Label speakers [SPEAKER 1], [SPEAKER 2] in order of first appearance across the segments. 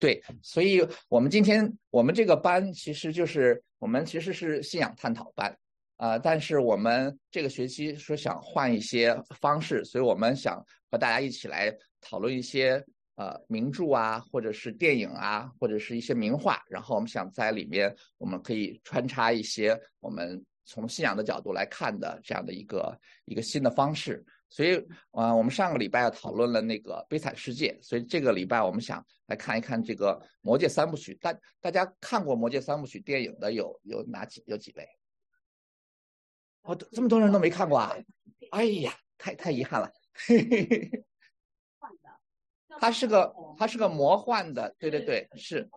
[SPEAKER 1] 对，所以我们今天我们这个班其实就是我们其实是信仰探讨班，啊，但是我们这个学期说想换一些方式，所以我们想和大家一起来讨论一些呃名著啊，或者是电影啊，或者是一些名画，然后我们想在里面我们可以穿插一些我们从信仰的角度来看的这样的一个一个新的方式。所以，呃，我们上个礼拜讨论了那个《悲惨世界》，所以这个礼拜我们想来看一看这个《魔戒三部曲》。大大家看过《魔戒三部曲》电影的有有哪几有几位？哦，这么多人都没看过啊！哎呀，太太遗憾了。它是个它是个魔幻的，对对对，是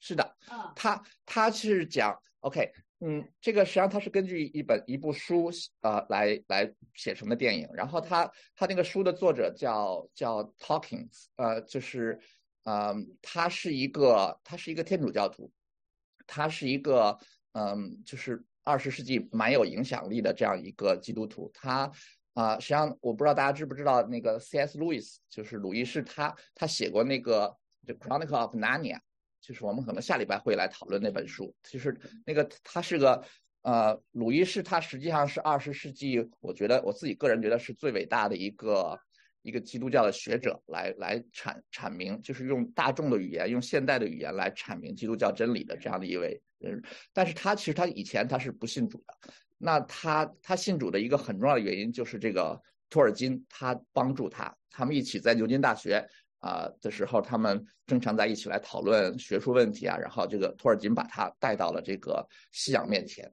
[SPEAKER 1] 是的。它它是讲 OK。嗯，这个实际上它是根据一本一部书呃来来写成的电影，然后他他那个书的作者叫叫 Talking，呃，就是呃，他是一个他是一个天主教徒，他是一个嗯，就是二十世纪蛮有影响力的这样一个基督徒，他啊，实际上我不知道大家知不知道那个 C.S. Lewis，就是鲁伊士，他他写过那个 The Chronicle of Narnia。就是我们可能下礼拜会来讨论那本书。其实那个他是个呃，鲁伊士，他实际上是二十世纪，我觉得我自己个人觉得是最伟大的一个一个基督教的学者，来来阐阐明，就是用大众的语言，用现代的语言来阐明基督教真理的这样的一位人。但是他其实他以前他是不信主的。那他他信主的一个很重要的原因就是这个托尔金，他帮助他，他们一起在牛津大学。啊的时候，他们经常在一起来讨论学术问题啊。然后这个托尔金把他带到了这个信仰面前，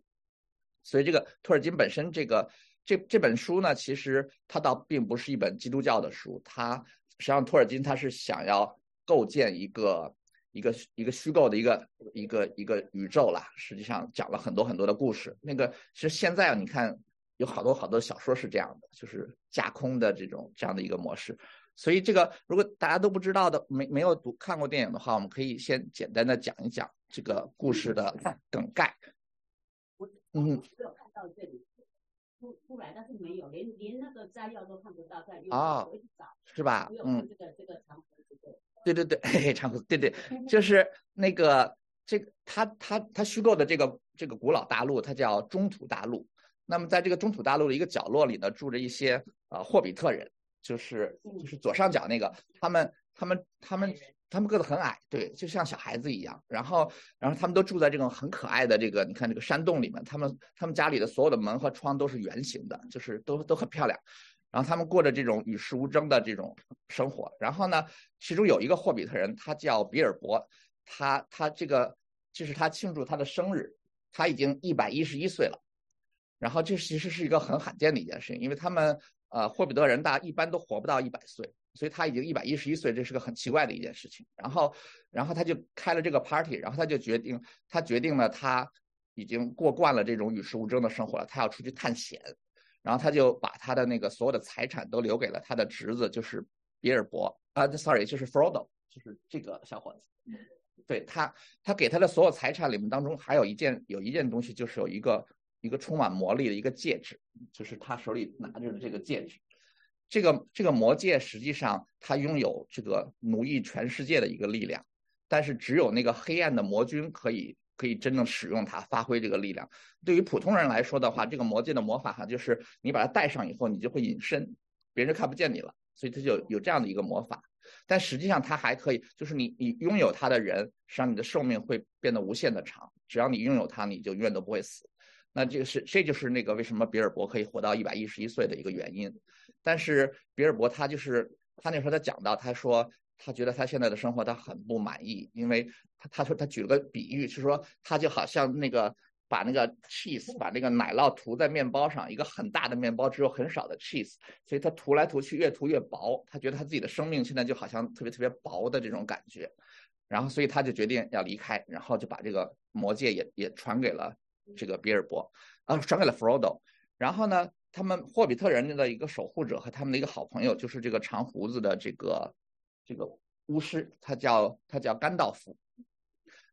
[SPEAKER 1] 所以这个托尔金本身这个这这本书呢，其实它倒并不是一本基督教的书。它实际上托尔金他是想要构建一个一个一个虚构的一个一个一个宇宙啦。实际上讲了很多很多的故事。那个其实现在你看有好多好多小说是这样的，就是架空的这种这样的一个模式。所以这个，如果大家都不知道的，没没有读看过电影的话，我们可以先简单的讲一讲这个故事的梗概。
[SPEAKER 2] 嗯，没有看到这里出出来，但是没有，连连那个摘要都看不到，在啊，
[SPEAKER 1] 是吧？
[SPEAKER 2] 嗯，这个这个长河这个。
[SPEAKER 1] 对对对，长河，对对，就是那个这个他他他虚构的这个这个古老大陆，它叫中土大陆。那么在这个中土大陆的一个角落里呢，住着一些呃霍比特人。就是就是左上角那个，他们他们他们他们个子很矮，对，就像小孩子一样。然后然后他们都住在这种很可爱的这个，你看这个山洞里面。他们他们家里的所有的门和窗都是圆形的，就是都都很漂亮。然后他们过着这种与世无争的这种生活。然后呢，其中有一个霍比特人，他叫比尔博，他他这个就是他庆祝他的生日，他已经一百一十一岁了。然后这其实是一个很罕见的一件事情，因为他们。呃，霍比特人大一般都活不到一百岁，所以他已经一百一十一岁，这是个很奇怪的一件事情。然后，然后他就开了这个 party，然后他就决定，他决定了，他已经过惯了这种与世无争的生活了，他要出去探险。然后他就把他的那个所有的财产都留给了他的侄子，就是比尔博啊，sorry，就是 Frodo，就是这个小伙子。对他，他给他的所有财产里面当中还有一件有一件东西，就是有一个。一个充满魔力的一个戒指，就是他手里拿着的这个戒指。这个这个魔戒实际上它拥有这个奴役全世界的一个力量，但是只有那个黑暗的魔君可以可以真正使用它，发挥这个力量。对于普通人来说的话，这个魔戒的魔法哈，就是你把它戴上以后，你就会隐身，别人看不见你了，所以它就有这样的一个魔法。但实际上它还可以，就是你你拥有它的人，实际上你的寿命会变得无限的长。只要你拥有它，你就永远都不会死。那这个是这就是那个为什么比尔博可以活到一百一十一岁的一个原因，但是比尔博他就是他那时候他讲到他说他觉得他现在的生活他很不满意，因为他他说他举了个比喻是说他就好像那个把那个 cheese 把那个奶酪涂在面包上，一个很大的面包只有很少的 cheese，所以他涂来涂去越涂越薄，他觉得他自己的生命现在就好像特别特别薄的这种感觉，然后所以他就决定要离开，然后就把这个魔戒也也传给了。这个比尔博啊，传给了 Frodo。然后呢，他们霍比特人的一个守护者和他们的一个好朋友，就是这个长胡子的这个这个巫师，他叫他叫甘道夫。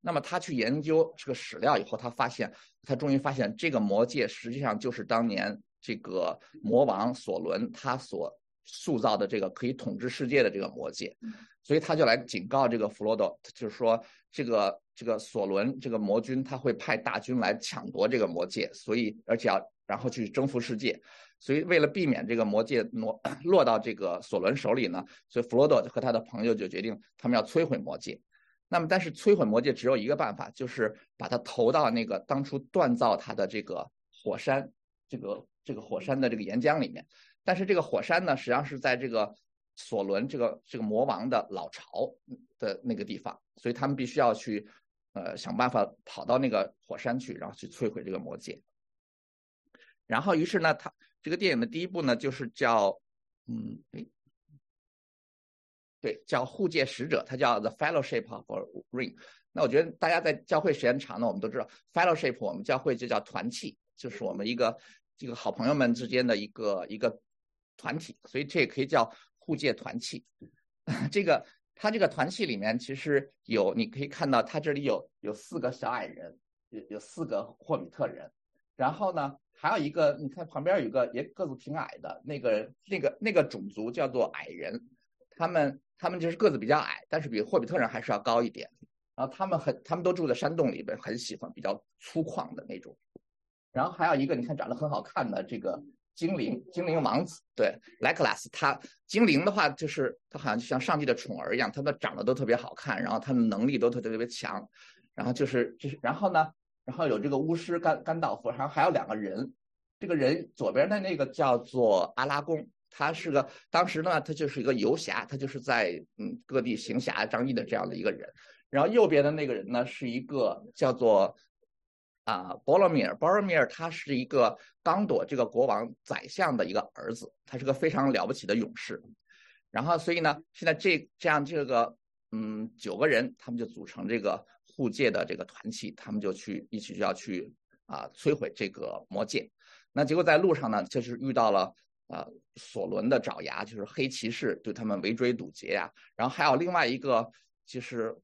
[SPEAKER 1] 那么他去研究这个史料以后，他发现他终于发现这个魔戒实际上就是当年这个魔王索伦他所塑造的这个可以统治世界的这个魔戒，所以他就来警告这个弗罗多，就是说这个这个索伦这个魔君他会派大军来抢夺这个魔戒，所以而且要然后去征服世界，所以为了避免这个魔戒落 落到这个索伦手里呢，所以弗罗多和他的朋友就决定他们要摧毁魔戒。那么但是摧毁魔戒只有一个办法，就是把它投到那个当初锻造它的这个火山，这个这个火山的这个岩浆里面。但是这个火山呢，实际上是在这个索伦这个这个魔王的老巢的那个地方，所以他们必须要去呃想办法跑到那个火山去，然后去摧毁这个魔戒。然后于是呢，他这个电影的第一部呢，就是叫嗯，哎，对，叫护戒使者，它叫 The Fellowship of Ring。那我觉得大家在教会时间长呢，我们都知道 Fellowship，我们教会就叫团契，就是我们一个这个好朋友们之间的一个一个。团体，所以这也可以叫护戒团契。这个他这个团契里面其实有，你可以看到他这里有有四个小矮人，有有四个霍比特人。然后呢，还有一个，你看旁边有个也个子挺矮的那个那个那个种族叫做矮人，他们他们就是个子比较矮，但是比霍比特人还是要高一点。然后他们很他们都住在山洞里边，很喜欢比较粗犷的那种。然后还有一个，你看长得很好看的这个。精灵，精灵王子，对，莱克拉斯，他精灵的话，就是他好像就像上帝的宠儿一样，他们长得都特别好看，然后他们能力都特别特别强，然后就是就是，然后呢，然后有这个巫师甘甘道夫，然后还有两个人，这个人左边的那个叫做阿拉贡，他是个当时呢，他就是一个游侠，他就是在嗯各地行侠仗义的这样的一个人，然后右边的那个人呢，是一个叫做。啊，波罗米尔，波罗米尔他是一个刚朵这个国王宰相的一个儿子，他是个非常了不起的勇士。然后，所以呢，现在这这样这个嗯九个人，他们就组成这个护戒的这个团体，他们就去一起就要去啊摧毁这个魔戒。那结果在路上呢，就是遇到了啊索伦的爪牙，就是黑骑士对他们围追堵截呀。然后还有另外一个就是。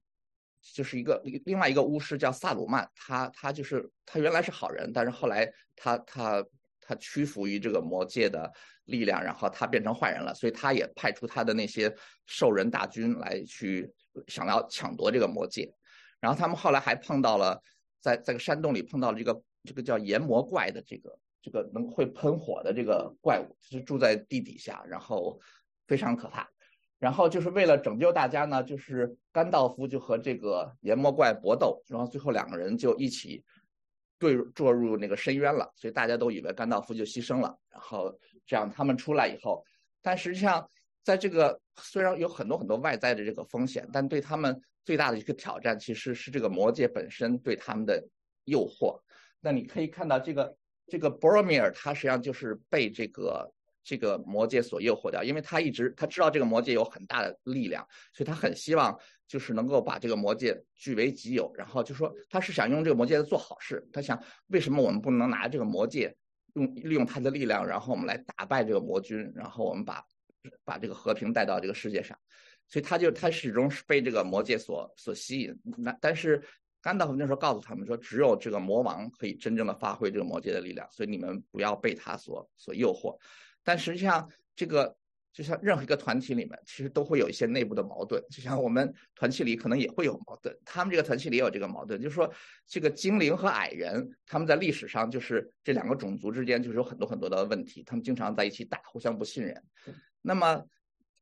[SPEAKER 1] 就是一个另外一个巫师叫萨鲁曼，他他就是他原来是好人，但是后来他他他屈服于这个魔界的力量，然后他变成坏人了，所以他也派出他的那些兽人大军来去想要抢夺这个魔界。然后他们后来还碰到了在在个山洞里碰到了这个这个叫炎魔怪的这个这个能会喷火的这个怪物，是住在地底下，然后非常可怕。然后就是为了拯救大家呢，就是甘道夫就和这个炎魔怪搏斗，然后最后两个人就一起坠坠入那个深渊了，所以大家都以为甘道夫就牺牲了。然后这样他们出来以后，但实际上在这个虽然有很多很多外在的这个风险，但对他们最大的一个挑战其实是这个魔界本身对他们的诱惑。那你可以看到这个这个博罗米尔，他实际上就是被这个。这个魔戒所诱惑掉，因为他一直他知道这个魔戒有很大的力量，所以他很希望就是能够把这个魔戒据为己有，然后就说他是想用这个魔戒做好事。他想为什么我们不能拿这个魔戒用利用它的力量，然后我们来打败这个魔君，然后我们把把这个和平带到这个世界上。所以他就他始终是被这个魔戒所所吸引。那但是甘道夫那时候告诉他们说，只有这个魔王可以真正的发挥这个魔戒的力量，所以你们不要被他所所诱惑。但实际上，这个就像任何一个团体里面，其实都会有一些内部的矛盾。就像我们团体里可能也会有矛盾，他们这个团体里也有这个矛盾。就是说，这个精灵和矮人，他们在历史上就是这两个种族之间就是有很多很多的问题，他们经常在一起打，互相不信任。那么，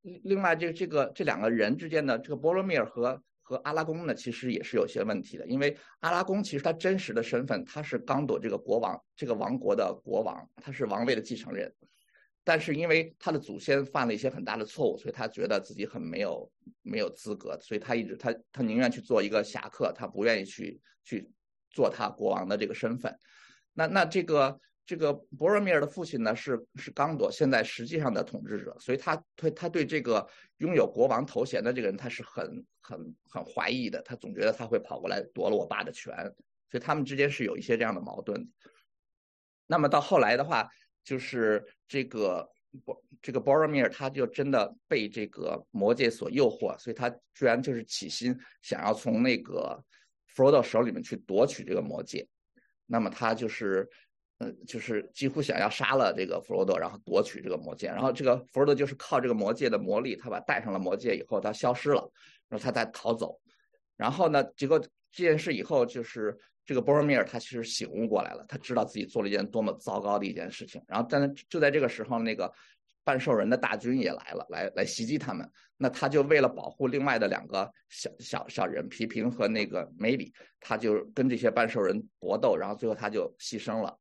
[SPEAKER 1] 另外这个这个这两个人之间的这个波罗米尔和和阿拉贡呢，其实也是有些问题的。因为阿拉贡其实他真实的身份，他是刚朵这个国王这个王国的国王，他是王位的继承人。但是因为他的祖先犯了一些很大的错误，所以他觉得自己很没有没有资格，所以他一直他他宁愿去做一个侠客，他不愿意去去做他国王的这个身份。那那这个这个博罗米尔的父亲呢是是刚铎现在实际上的统治者，所以他对他对这个拥有国王头衔的这个人他是很很很怀疑的，他总觉得他会跑过来夺了我爸的权，所以他们之间是有一些这样的矛盾。那么到后来的话。就是这个这个博罗米尔，他就真的被这个魔戒所诱惑，所以他居然就是起心想要从那个弗罗多手里面去夺取这个魔戒。那么他就是，呃，就是几乎想要杀了这个弗罗多，然后夺取这个魔戒。然后这个弗罗多就是靠这个魔戒的魔力，他把戴上了魔戒以后，他消失了，然后他再逃走。然后呢，结果这件事以后，就是这个波尔米尔他其实醒悟过来了，他知道自己做了一件多么糟糕的一件事情。然后，但就在这个时候，那个半兽人的大军也来了，来来袭击他们。那他就为了保护另外的两个小小小人皮平和那个梅里，他就跟这些半兽人搏斗，然后最后他就牺牲了。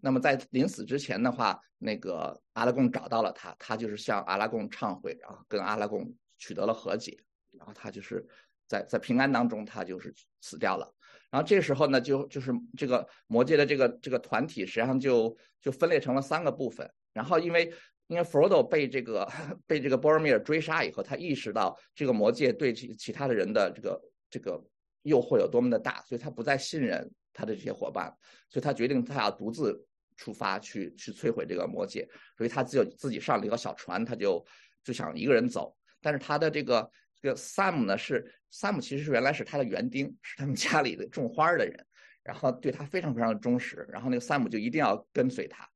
[SPEAKER 1] 那么在临死之前的话，那个阿拉贡找到了他，他就是向阿拉贡忏悔，然后跟阿拉贡取得了和解，然后他就是在在平安当中，他就是死掉了。然后这时候呢，就就是这个魔界的这个这个团体实际上就就分裂成了三个部分。然后因为因为弗罗多被这个被这个波尔米尔追杀以后，他意识到这个魔界对其其他的人的这个这个诱惑有多么的大，所以他不再信任他的这些伙伴，所以他决定他要独自。出发去去摧毁这个魔界，所以他只有自己上了一个小船，他就就想一个人走。但是他的这个这个 Sam 呢，是 Sam 其实是原来是他的园丁，是他们家里的种花的人，然后对他非常非常的忠实。然后那个 Sam 就一定要跟随他。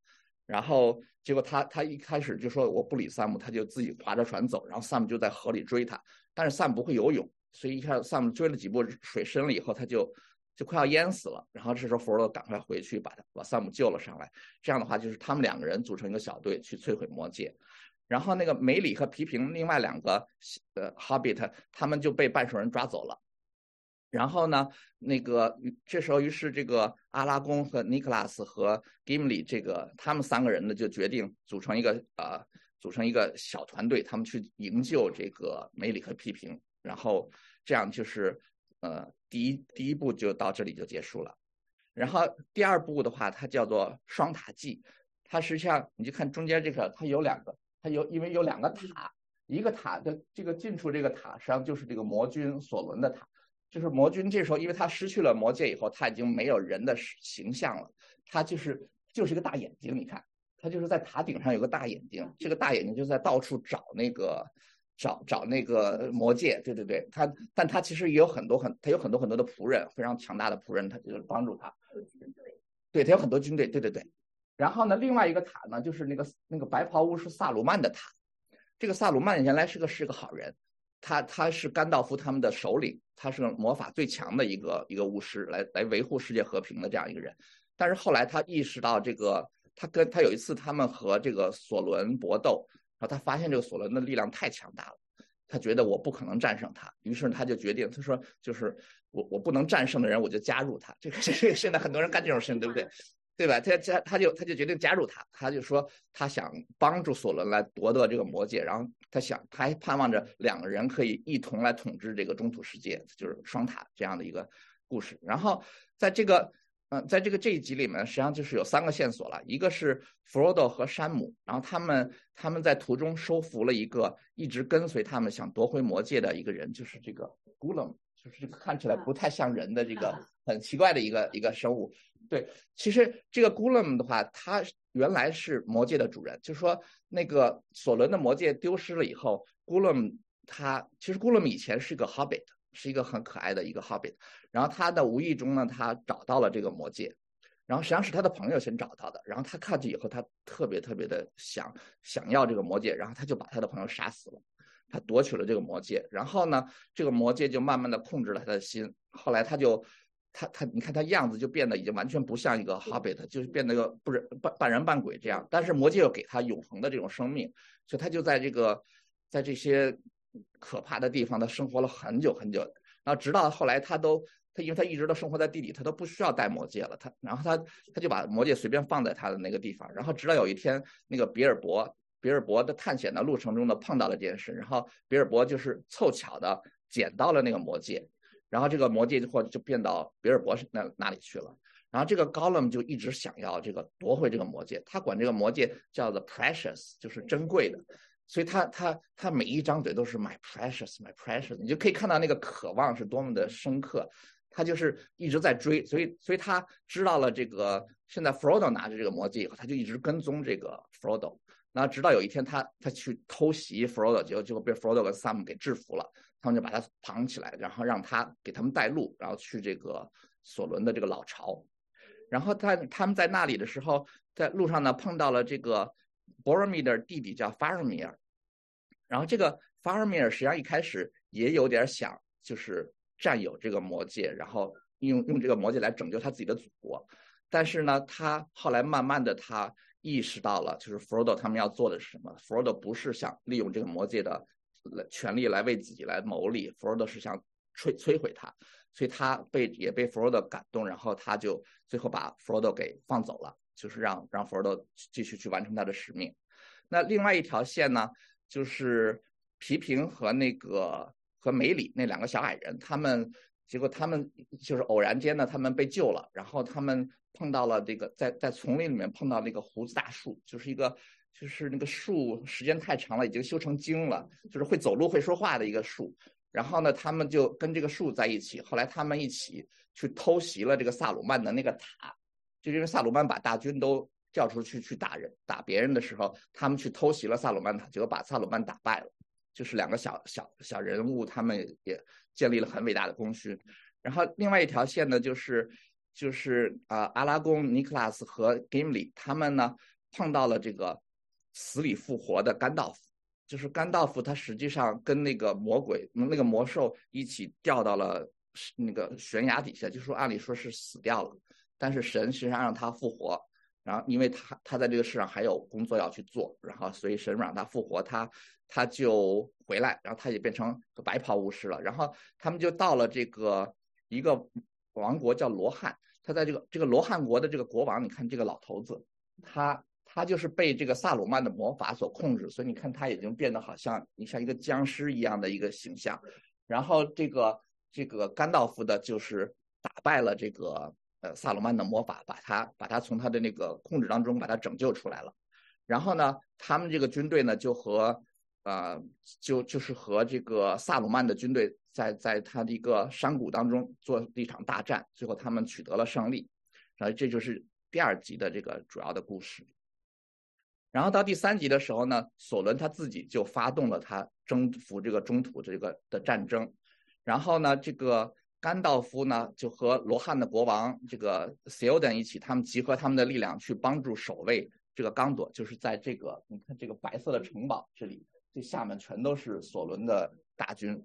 [SPEAKER 1] 然后结果他他一开始就说我不理 Sam，他就自己划着船走。然后 Sam 就在河里追他，但是 Sam 不会游泳，所以一开始 Sam 追了几步，水深了以后他就。就快要淹死了，然后这时候弗罗多赶快回去把他把萨姆救了上来。这样的话，就是他们两个人组成一个小队去摧毁魔戒。然后那个梅里和皮平另外两个呃 Hobbit 他们就被半兽人抓走了。然后呢，那个这时候于是这个阿拉贡和尼克拉斯和 Gimli 这个他们三个人呢就决定组成一个呃组成一个小团队，他们去营救这个梅里和皮平。然后这样就是呃。第一第一步就到这里就结束了，然后第二步的话，它叫做双塔记，它实际上你就看中间这个，它有两个，它有因为有两个塔，一个塔的这个近处这个塔实际上就是这个魔君索伦的塔，就是魔君这时候因为他失去了魔戒以后，他已经没有人的形象了，他就是就是一个大眼睛，你看，他就是在塔顶上有个大眼睛，这个大眼睛就在到处找那个。找找那个魔戒，对对对，他，但他其实也有很多很，他有很多很多的仆人，非常强大的仆人，他就是帮助他。对，他有很多军队，对对对。然后呢，另外一个塔呢，就是那个那个白袍巫师萨鲁曼的塔。这个萨鲁曼原来是个是个好人，他他是甘道夫他们的首领，他是魔法最强的一个一个巫师，来来维护世界和平的这样一个人。但是后来他意识到这个，他跟他有一次他们和这个索伦搏斗。然后他发现这个索伦的力量太强大了，他觉得我不可能战胜他，于是他就决定，他说就是我我不能战胜的人我就加入他，这个这个现在很多人干这种事情对不对？对吧？他加他就他就决定加入他，他就说他想帮助索伦来夺得这个魔戒，然后他想他还盼望着两个人可以一同来统治这个中土世界，就是双塔这样的一个故事。然后在这个。嗯，在这个这一集里面，实际上就是有三个线索了。一个是弗罗多和山姆，然后他们他们在途中收服了一个一直跟随他们想夺回魔戒的一个人，就是这个 Gulam，就是这个看起来不太像人的这个很奇怪的一个一个生物。对，其实这个 Gulam 的话，他原来是魔戒的主人，就是说那个索伦的魔戒丢失了以后，Gulam 他其实 Gulam 以前是一个 Hobbit。是一个很可爱的一个 Hobbit，然后他的无意中呢，他找到了这个魔戒，然后实际上是他的朋友先找到的，然后他看见以后，他特别特别的想想要这个魔戒，然后他就把他的朋友杀死了，他夺取了这个魔戒，然后呢，这个魔戒就慢慢的控制了他的心，后来他就他他你看他样子就变得已经完全不像一个 Hobbit，就是变得个不是半半人半鬼这样，但是魔戒又给他永恒的这种生命，所以他就在这个在这些。可怕的地方，他生活了很久很久，然后直到后来，他都他因为他一直都生活在地底，他都不需要戴魔戒了。他然后他他就把魔戒随便放在他的那个地方，然后直到有一天，那个比尔博比尔博的探险的路程中呢碰到了这件事，然后比尔博就是凑巧的捡到了那个魔戒，然后这个魔戒就或就变到比尔博士那那里去了，然后这个 Gollum 就一直想要这个夺回这个魔戒，他管这个魔戒叫做 precious，就是珍贵的。所以他他他每一张嘴都是 my precious my precious，你就可以看到那个渴望是多么的深刻，他就是一直在追，所以所以他知道了这个现在 Frodo 拿着这个魔戒以后，他就一直跟踪这个 Frodo，那直到有一天他他去偷袭 Frodo，结果就被 Frodo 和 Sam 给制服了，他们就把他绑起来，然后让他给他们带路，然后去这个索伦的这个老巢，然后他他们在那里的时候，在路上呢碰到了这个 Boromir 的弟弟叫 Faramir，然后这个 Faramir 实际上一开始也有点想就是占有这个魔戒，然后用用这个魔戒来拯救他自己的祖国，但是呢，他后来慢慢的他意识到了，就是 Frodo 他们要做的是什么，Frodo 不是想利用这个魔戒的权利来为自己来谋利，Frodo 是想摧摧毁他。所以他被也被弗罗多感动，然后他就最后把弗罗多给放走了，就是让让弗罗多继续去完成他的使命。那另外一条线呢，就是皮平和那个和梅里那两个小矮人，他们结果他们就是偶然间呢，他们被救了，然后他们碰到了这个在在丛林里面碰到那个胡子大树，就是一个就是那个树时间太长了，已经修成精了，就是会走路会说话的一个树。然后呢，他们就跟这个树在一起。后来他们一起去偷袭了这个萨鲁曼的那个塔，就因为萨鲁曼把大军都叫出去去打人、打别人的时候，他们去偷袭了萨鲁曼塔，结果把萨鲁曼打败了。就是两个小小小人物，他们也建立了很伟大的功勋。然后另外一条线呢，就是就是啊，阿拉贡、尼克拉斯和 Gimli 他们呢碰到了这个死里复活的甘道夫。就是甘道夫，他实际上跟那个魔鬼、那个魔兽一起掉到了那个悬崖底下，就说按理说是死掉了，但是神实际上让他复活，然后因为他他在这个世上还有工作要去做，然后所以神让他复活，他他就回来，然后他也变成白袍巫师了，然后他们就到了这个一个王国叫罗汉，他在这个这个罗汉国的这个国王，你看这个老头子，他。他就是被这个萨鲁曼的魔法所控制，所以你看他已经变得好像你像一个僵尸一样的一个形象。然后这个这个甘道夫的就是打败了这个呃萨鲁曼的魔法，把他把他从他的那个控制当中把他拯救出来了。然后呢，他们这个军队呢就和呃就就是和这个萨鲁曼的军队在在他的一个山谷当中做了一场大战，最后他们取得了胜利。然后这就是第二集的这个主要的故事。然后到第三集的时候呢，索伦他自己就发动了他征服这个中土这个的战争，然后呢，这个甘道夫呢就和罗汉的国王这个 s 尤 l d n 一起，他们集合他们的力量去帮助守卫这个刚朵，就是在这个你看这个白色的城堡这里，这下面全都是索伦的大军，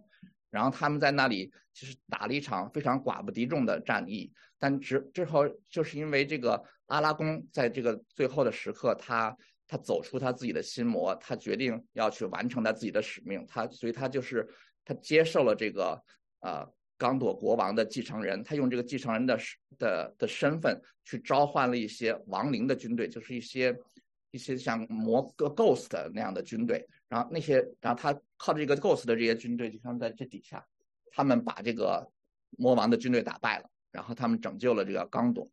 [SPEAKER 1] 然后他们在那里其实打了一场非常寡不敌众的战役，但之之后就是因为这个阿拉贡在这个最后的时刻他。他走出他自己的心魔，他决定要去完成他自己的使命。他，所以他就是他接受了这个呃刚朵国王的继承人，他用这个继承人的的的身份去召唤了一些亡灵的军队，就是一些一些像魔个 ghost 那样的军队。然后那些，然后他靠这个 ghost 的这些军队，就像在这底下，他们把这个魔王的军队打败了，然后他们拯救了这个刚朵。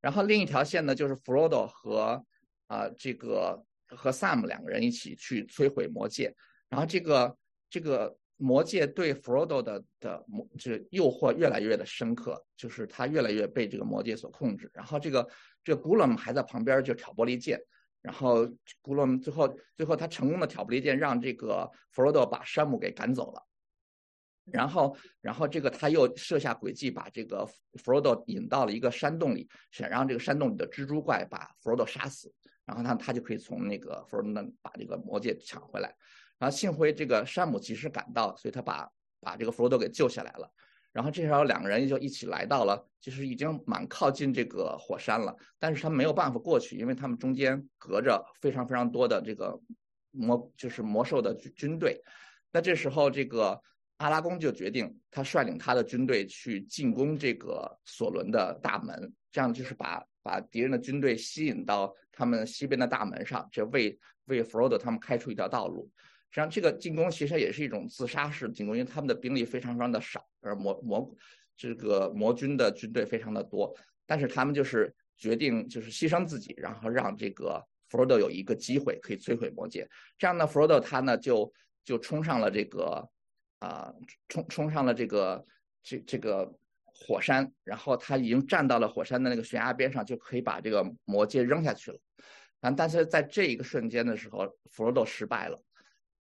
[SPEAKER 1] 然后另一条线呢，就是弗罗多和。啊，这个和 Sam 两个人一起去摧毁魔戒，然后这个这个魔戒对 Frodo 的的这诱惑越来越的深刻，就是他越来越被这个魔戒所控制。然后这个这个 Gollum 还在旁边就挑拨离间，然后 Gollum 最后最后他成功的挑拨离间，让这个 Frodo 把山姆给赶走了。然后然后这个他又设下诡计，把这个 Frodo 引到了一个山洞里，想让这个山洞里的蜘蛛怪把 Frodo 杀死。然后他他就可以从那个弗罗多把这个魔戒抢回来，然后幸亏这个山姆及时赶到，所以他把把这个弗罗多给救下来了。然后这时候两个人就一起来到了，其实已经蛮靠近这个火山了，但是他没有办法过去，因为他们中间隔着非常非常多的这个魔就是魔兽的军队。那这时候这个阿拉贡就决定他率领他的军队去进攻这个索伦的大门，这样就是把。把敌人的军队吸引到他们西边的大门上，这为为弗罗多他们开出一条道路。实际上，这个进攻其实也是一种自杀式进攻，因为他们的兵力非常非常的少，而魔魔这个魔军的军队非常的多。但是他们就是决定就是牺牲自己，然后让这个弗罗多有一个机会可以摧毁魔戒。这样呢，弗罗多他呢就就冲上了这个啊，冲冲上了这个这这个。火山，然后他已经站到了火山的那个悬崖边上，就可以把这个魔戒扔下去了。但，但是在这一个瞬间的时候，弗罗多失败了，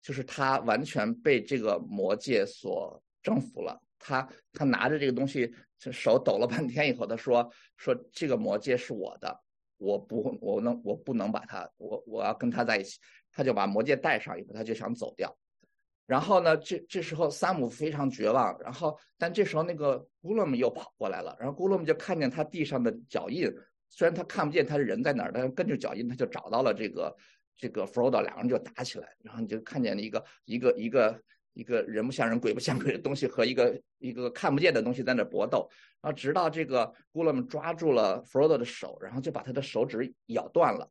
[SPEAKER 1] 就是他完全被这个魔戒所征服了，他他拿着这个东西，手抖了半天以后，他说说这个魔戒是我的，我不我能我不能把它，我我要跟他在一起。他就把魔戒戴上以后，他就想走掉。然后呢，这这时候山姆非常绝望。然后，但这时候那个古勒姆又跑过来了。然后古勒姆就看见他地上的脚印，虽然他看不见他的人在哪儿，但是跟着脚印他就找到了这个这个弗罗多。两个人就打起来。然后你就看见了一个一个一个一个人不像人鬼不像鬼的东西和一个一个看不见的东西在那搏斗。然后直到这个古勒姆抓住了弗罗多的手，然后就把他的手指咬断了。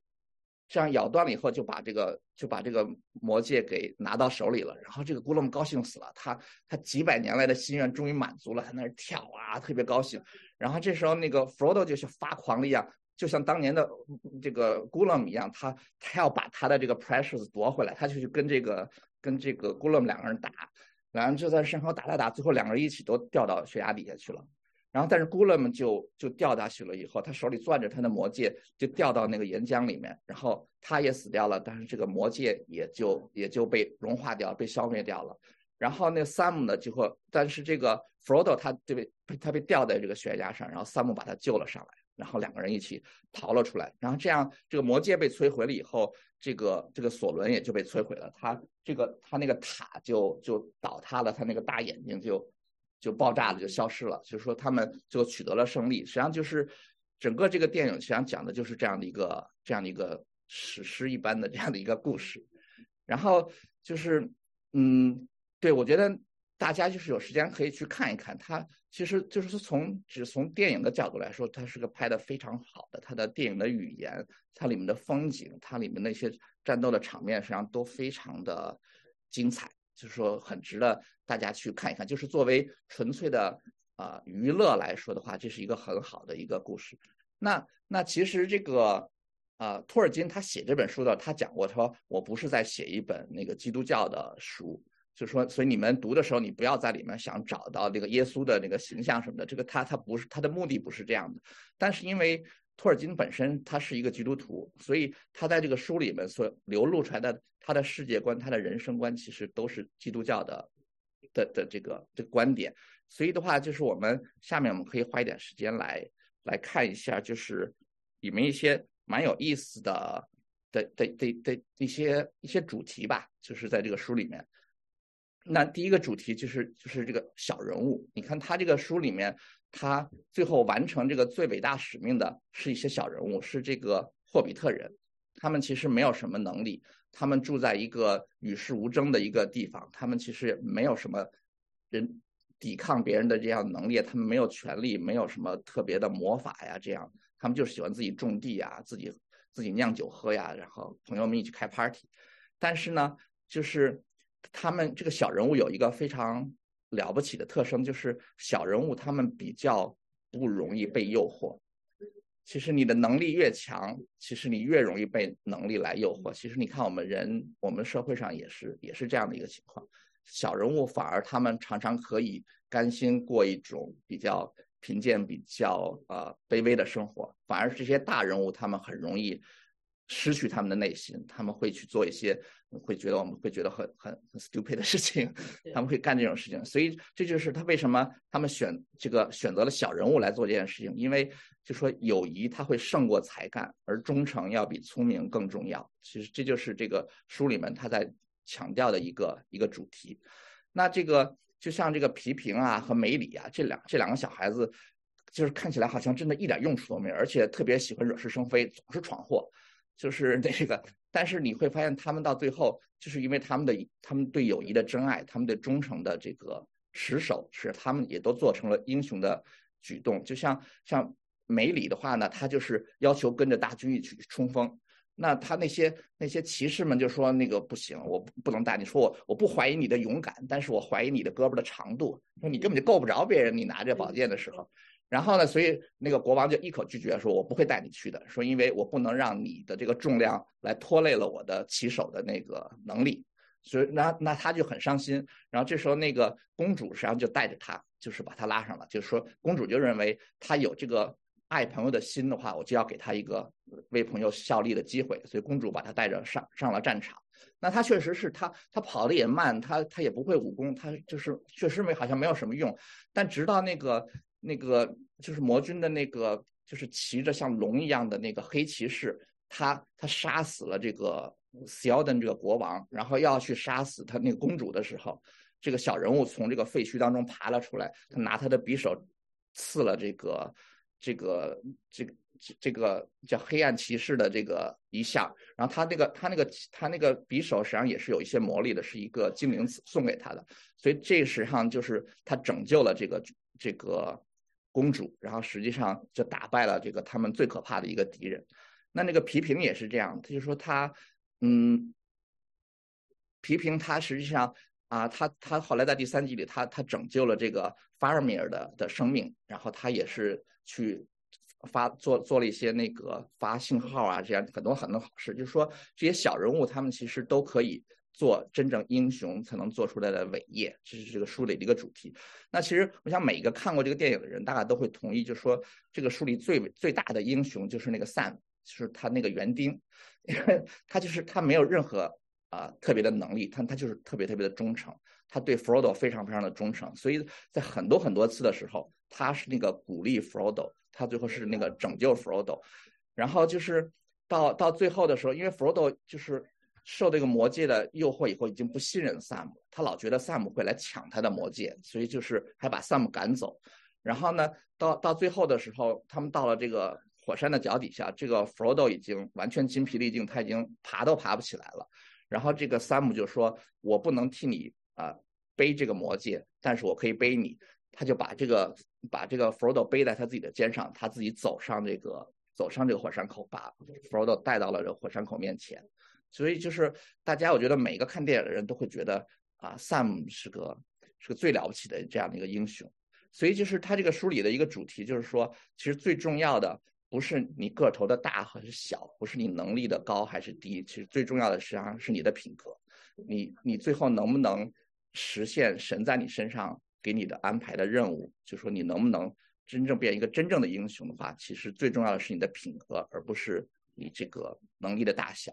[SPEAKER 1] 这样咬断了以后，就把这个就把这个魔戒给拿到手里了。然后这个古勒姆高兴死了，他他几百年来的心愿终于满足了，他那跳啊，特别高兴。然后这时候那个弗罗多就像发狂了一样，就像当年的这个古勒姆一样，他他要把他的这个 precious 夺回来，他就去跟这个跟这个古勒姆两个人打，两人就在山上打打打，最后两个人一起都掉到悬崖底下去了。然后，但是古勒姆就就掉下去了。以后他手里攥着他的魔戒，就掉到那个岩浆里面。然后他也死掉了，但是这个魔戒也就也就被融化掉，被消灭掉了。然后那萨姆呢，就会，但是这个弗罗多他就被他被吊在这个悬崖上，然后萨姆把他救了上来，然后两个人一起逃了出来。然后这样，这个魔戒被摧毁了以后，这个这个索伦也就被摧毁了。他这个他那个塔就就倒塌了，他那个大眼睛就。就爆炸了，就消失了。就是说，他们就取得了胜利。实际上，就是整个这个电影实际上讲的就是这样的一个这样的一个史诗一般的这样的一个故事。然后就是，嗯，对我觉得大家就是有时间可以去看一看。它其实就是从只从电影的角度来说，它是个拍的非常好的。它的电影的语言，它里面的风景，它里面那些战斗的场面，实际上都非常的精彩。就是说，很值得大家去看一看。就是作为纯粹的啊娱乐来说的话，这是一个很好的一个故事。那那其实这个啊，托尔金他写这本书的，他讲过，他说我不是在写一本那个基督教的书，就是说，所以你们读的时候，你不要在里面想找到那个耶稣的那个形象什么的。这个他他不是他的目的不是这样的。但是因为托尔金本身他是一个基督徒，所以他在这个书里面所流露出来的他的世界观、他的人生观，其实都是基督教的的的这个这个观点。所以的话，就是我们下面我们可以花一点时间来来看一下，就是里面一些蛮有意思的的的的的一些一些主题吧，就是在这个书里面。那第一个主题就是就是这个小人物，你看他这个书里面。他最后完成这个最伟大使命的是一些小人物，是这个霍比特人。他们其实没有什么能力，他们住在一个与世无争的一个地方，他们其实没有什么人抵抗别人的这样能力，他们没有权利，没有什么特别的魔法呀，这样他们就喜欢自己种地呀，自己自己酿酒喝呀，然后朋友们一起开 party。但是呢，就是他们这个小人物有一个非常。了不起的特征就是小人物，他们比较不容易被诱惑。其实你的能力越强，其实你越容易被能力来诱惑。其实你看我们人，我们社会上也是也是这样的一个情况。小人物反而他们常常可以甘心过一种比较贫贱、比较呃卑微的生活，反而这些大人物他们很容易。失去他们的内心，他们会去做一些会觉得我们会觉得很很很 stupid 的事情，他们会干这种事情。所以这就是他为什么他们选这个选择了小人物来做这件事情，因为就说友谊它会胜过才干，而忠诚要比聪明更重要。其实这就是这个书里面他在强调的一个一个主题。那这个就像这个皮平啊和梅里啊这两这两个小孩子，就是看起来好像真的一点用处都没有，而且特别喜欢惹是生非，总是闯祸。就是那个，但是你会发现，他们到最后，就是因为他们的他们对友谊的真爱，他们对忠诚的这个持守，是他们也都做成了英雄的举动。就像像梅里的话呢，他就是要求跟着大军一起冲锋。那他那些那些骑士们就说那个不行，我不能带你。说我我不怀疑你的勇敢，但是我怀疑你的胳膊的长度。说你根本就够不着别人，你拿着宝剑的时候。然后呢，所以那个国王就一口拒绝，说我不会带你去的，说因为我不能让你的这个重量来拖累了我的骑手的那个能力，所以那那他就很伤心。然后这时候那个公主实际上就带着他，就是把他拉上了，就是说公主就认为他有这个爱朋友的心的话，我就要给他一个为朋友效力的机会，所以公主把他带着上上了战场。那他确实是他他跑的也慢，他他也不会武功，他就是确实没好像没有什么用。但直到那个那个就是魔君的那个就是骑着像龙一样的那个黑骑士，他他杀死了这个 Seldon 这个国王，然后要去杀死他那个公主的时候，这个小人物从这个废墟当中爬了出来，他拿他的匕首刺了这个这个这个。这个叫黑暗骑士的这个一下，然后他那个他那个他那个匕首实际上也是有一些魔力的，是一个精灵送给他的，所以这实际上就是他拯救了这个这个公主，然后实际上就打败了这个他们最可怕的一个敌人。那那个皮平也是这样，他就说他嗯，皮平他实际上啊，他他后来在第三集里，他他拯救了这个法尔米尔的的生命，然后他也是去。发做做了一些那个发信号啊，这样很多很多好事。就是说，这些小人物他们其实都可以做真正英雄才能做出来的伟业，这是这个书里的一个主题。那其实我想每一个看过这个电影的人，大概都会同意，就是说这个书里最最大的英雄就是那个 Sam，就是他那个园丁，他就是他没有任何啊特别的能力，他他就是特别特别的忠诚，他对 Frodo 非常非常的忠诚，所以在很多很多次的时候，他是那个鼓励 Frodo。他最后是那个拯救 Frodo，然后就是到到最后的时候，因为 Frodo 就是受这个魔戒的诱惑以后，已经不信任 Sam，他老觉得 Sam 会来抢他的魔戒，所以就是还把 Sam 赶走。然后呢，到到最后的时候，他们到了这个火山的脚底下，这个 Frodo 已经完全筋疲力尽，他已经爬都爬不起来了。然后这个 Sam 就说：“我不能替你啊背这个魔戒，但是我可以背你。”他就把这个把这个 Frodo 背在他自己的肩上，他自己走上这个走上这个火山口，把 Frodo 带到了这个火山口面前。所以就是大家，我觉得每一个看电影的人都会觉得啊，Sam 是个是个最了不起的这样的一个英雄。所以就是他这个书里的一个主题，就是说，其实最重要的不是你个头的大还是小，不是你能力的高还是低，其实最重要的实际上是你的品格。你你最后能不能实现神在你身上？给你的安排的任务，就说你能不能真正变一个真正的英雄的话，其实最重要的是你的品格，而不是你这个能力的大小。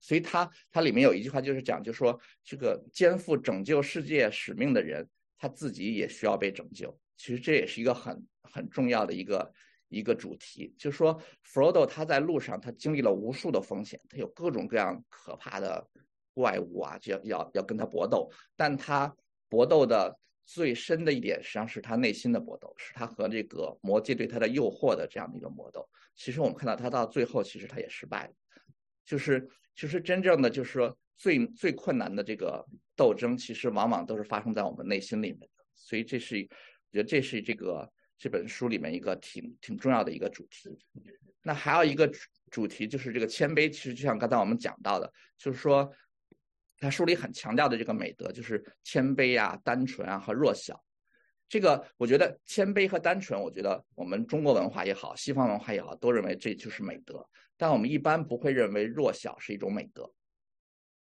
[SPEAKER 1] 所以，他他里面有一句话就是讲，就说这个肩负拯救世界使命的人，他自己也需要被拯救。其实这也是一个很很重要的一个一个主题，就是说，Frodo 他在路上，他经历了无数的风险，他有各种各样可怕的怪物啊，就要要要跟他搏斗，但他搏斗的。最深的一点，实际上是他内心的搏斗，是他和这个魔界对他的诱惑的这样的一个搏斗。其实我们看到他到最后，其实他也失败了。就是，其实真正的就是说，最最困难的这个斗争，其实往往都是发生在我们内心里面的。所以，这是我觉得这是这个这本书里面一个挺挺重要的一个主题。那还有一个主题就是这个谦卑。其实就像刚才我们讲到的，就是说。他书里很强调的这个美德就是谦卑啊、单纯啊和弱小。这个我觉得谦卑和单纯，我觉得我们中国文化也好，西方文化也好，都认为这就是美德。但我们一般不会认为弱小是一种美德，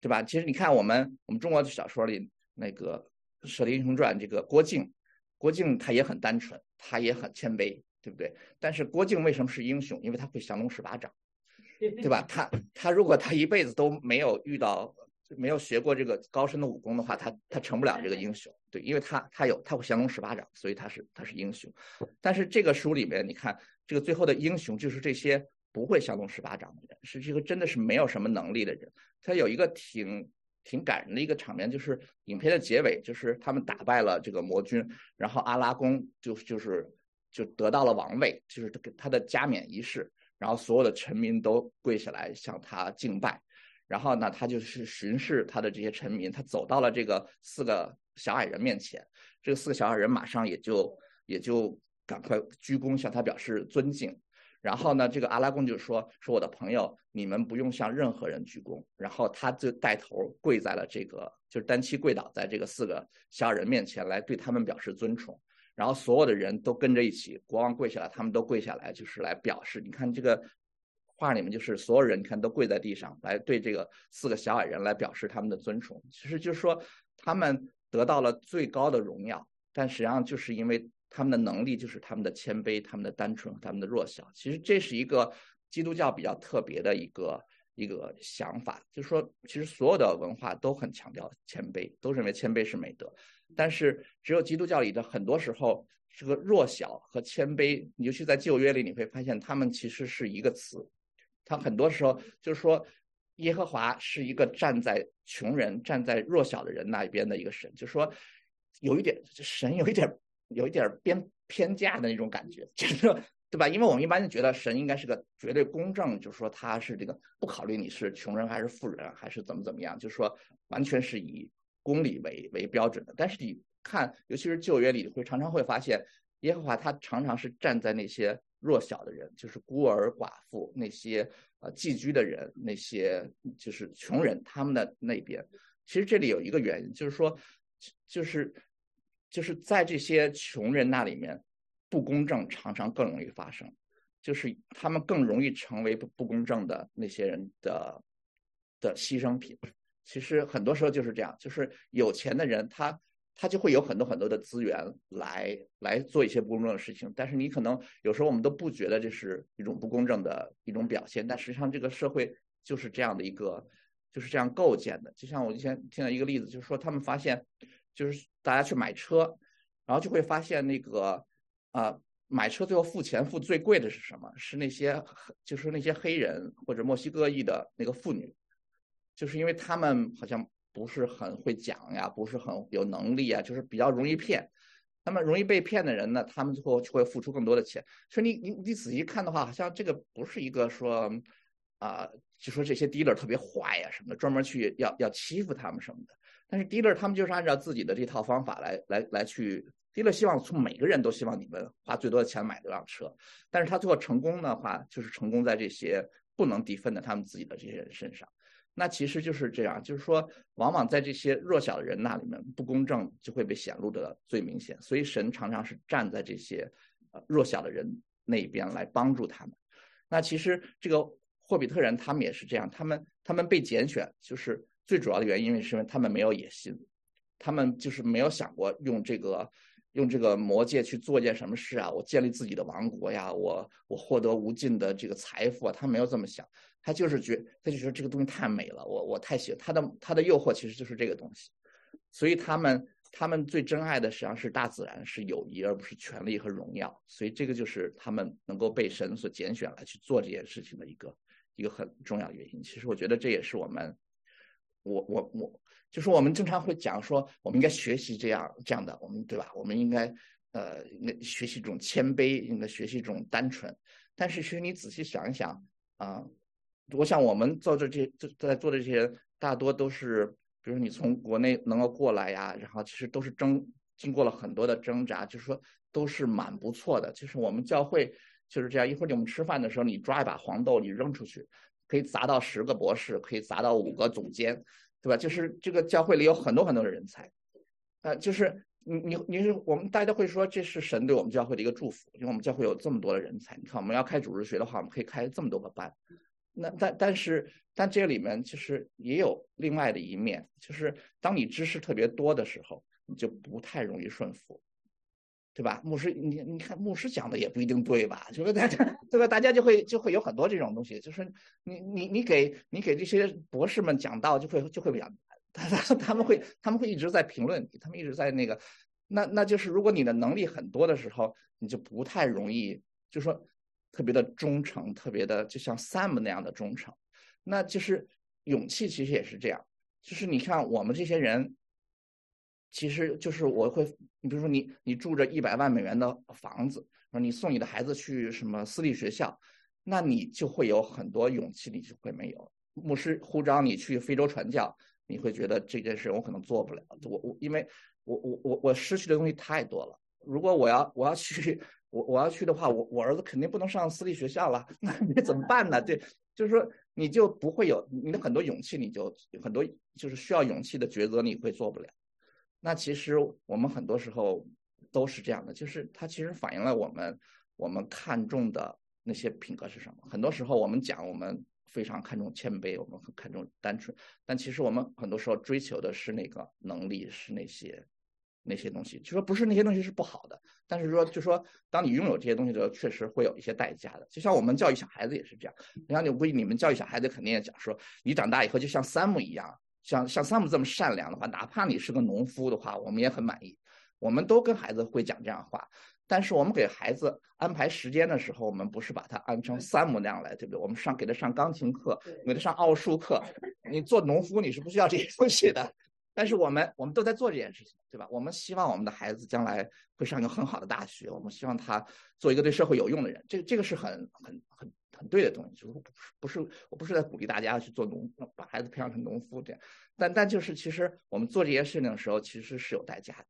[SPEAKER 1] 对吧？其实你看我们我们中国的小说里那个《射雕英雄传》，这个郭靖，郭靖他也很单纯，他也很谦卑，对不对？但是郭靖为什么是英雄？因为他会降龙十八掌，对吧？他他如果他一辈子都没有遇到。没有学过这个高深的武功的话，他他成不了这个英雄。对，因为他他有他会降龙十八掌，所以他是他是英雄。但是这个书里面，你看这个最后的英雄就是这些不会降龙十八掌的人，是这个真的是没有什么能力的人。他有一个挺挺感人的一个场面，就是影片的结尾，就是他们打败了这个魔君，然后阿拉贡就就是就得到了王位，就是他他的加冕仪式，然后所有的臣民都跪下来向他敬拜。然后呢，他就是巡视他的这些臣民，他走到了这个四个小矮人面前，这个四个小矮人马上也就也就赶快鞠躬向他表示尊敬。然后呢，这个阿拉贡就说：“说我的朋友，你们不用向任何人鞠躬。”然后他就带头跪在了这个，就是单膝跪倒在这个四个小矮人面前，来对他们表示尊崇。然后所有的人都跟着一起，国王跪下来，他们都跪下来，就是来表示，你看这个。画里面就是所有人，你看都跪在地上，来对这个四个小矮人来表示他们的尊崇。其实就是说，他们得到了最高的荣耀，但实际上就是因为他们的能力，就是他们的谦卑、他们的单纯他们的弱小。其实这是一个基督教比较特别的一个一个想法，就是说，其实所有的文化都很强调谦卑，都认为谦卑是美德，但是只有基督教里的很多时候，这个弱小和谦卑，尤其在旧约里，你会发现他们其实是一个词，他很多时候就是说，耶和华是一个站在穷人、站在弱小的人那一边的一个神，就说，有一点神有一点有一点偏偏架的那种感觉，就是说。对吧？因为我们一般就觉得神应该是个绝对公正，就是说他是这个不考虑你是穷人还是富人还是怎么怎么样，就是说完全是以公理为为标准的。但是你看，尤其是旧约里，会常常会发现耶和华他常常是站在那些弱小的人，就是孤儿寡妇那些呃寄居的人，那些就是穷人他们的那边。其实这里有一个原因，就是说，就是就是在这些穷人那里面。不公正常常更容易发生，就是他们更容易成为不不公正的那些人的的牺牲品。其实很多时候就是这样，就是有钱的人他他就会有很多很多的资源来来做一些不公正的事情。但是你可能有时候我们都不觉得这是一种不公正的一种表现，但实际上这个社会就是这样的一个就是这样构建的。就像我以前听到一个例子，就是说他们发现，就是大家去买车，然后就会发现那个。啊，买车最后付钱付最贵的是什么？是那些就是那些黑人或者墨西哥裔的那个妇女，就是因为他们好像不是很会讲呀，不是很有能力啊，就是比较容易骗。那么容易被骗的人呢，他们最后就会付出更多的钱。所以你你你仔细看的话，好像这个不是一个说啊，就说这些 dealer 特别坏呀什么的，专门去要要欺负他们什么的。但是 dealer 他们就是按照自己的这套方法来来来去。，dealer 希望从每个人都希望你们花最多的钱买这辆车，但是他最后成功的话，就是成功在这些不能抵分的他们自己的这些人身上。那其实就是这样，就是说，往往在这些弱小的人那里面，不公正就会被显露的最明显。所以神常常是站在这些呃弱小的人那一边来帮助他们。那其实这个霍比特人他们也是这样，他们他们被拣选，就是最主要的原因是因为他们没有野心，他们就是没有想过用这个。用这个魔戒去做件什么事啊？我建立自己的王国呀，我我获得无尽的这个财富啊？他没有这么想，他就是觉，他就觉得这个东西太美了，我我太喜欢他的他的诱惑其实就是这个东西，所以他们他们最珍爱的实际上是大自然，是友谊，而不是权力和荣耀。所以这个就是他们能够被神所拣选来去做这件事情的一个一个很重要的原因。其实我觉得这也是我们，我我我。就是我们经常会讲说，我们应该学习这样这样的，我们对吧？我们应该呃，学习一种谦卑，应该学习一种单纯。但是其实你仔细想一想啊，我想我们做的这这在做的这些，大多都是，比如你从国内能够过来呀，然后其实都是挣经过了很多的挣扎，就是说都是蛮不错的。就是我们教会就是这样，一会儿你们吃饭的时候，你抓一把黄豆，你扔出去，可以砸到十个博士，可以砸到五个总监。对吧？就是这个教会里有很多很多的人才，呃，就是你你你是我们大家会说这是神对我们教会的一个祝福，因为我们教会有这么多的人才。你看，我们要开主日学的话，我们可以开这么多个班。那但但是但这里面其实也有另外的一面，就是当你知识特别多的时候，你就不太容易顺服。对吧？牧师，你你看，牧师讲的也不一定对吧？就是大家，对吧？大家就会就会有很多这种东西，就是你你你给你给这些博士们讲道，就会就会比较，他他他们会他们会一直在评论你，他们一直在那个，那那就是如果你的能力很多的时候，你就不太容易，就说特别的忠诚，特别的就像 Sam 那样的忠诚，那就是勇气其实也是这样，就是你看我们这些人。其实就是我会，你比如说你你住着一百万美元的房子，你送你的孩子去什么私立学校，那你就会有很多勇气，你就会没有。牧师呼召你去非洲传教，你会觉得这件事我可能做不了。我我因为我我我我失去的东西太多了。如果我要我要去我我要去的话，我我儿子肯定不能上私立学校了，那你怎么办呢？对，就是说你就不会有你的很多勇气，你就很多就是需要勇气的抉择，你会做不了。那其实我们很多时候都是这样的，就是它其实反映了我们我们看重的那些品格是什么。很多时候我们讲我们非常看重谦卑，我们很看重单纯，但其实我们很多时候追求的是那个能力，是那些那些东西，就说不是那些东西是不好的，但是说就说当你拥有这些东西的时候，确实会有一些代价的。就像我们教育小孩子也是这样，你看你估计你们教育小孩子肯定也讲说，你长大以后就像山姆一样，像像山姆这么善良的话，哪怕你是个农夫的话，我们也很满意。我们都跟孩子会讲这样话，但是我们给孩子安排时间的时候，我们不是把他安成山姆那样来，对不对？我们上给他上钢琴课，给他上奥数课，你做农夫你是不需要这些东西的。但是我们我们都在做这件事情，对吧？我们希望我们的孩子将来会上一个很好的大学，我们希望他做一个对社会有用的人。这这个是很很很很对的东西，就是不是不是我不是在鼓励大家去做农，把孩子培养成农夫这样。但但就是其实我们做这些事情的时候，其实是有代价的。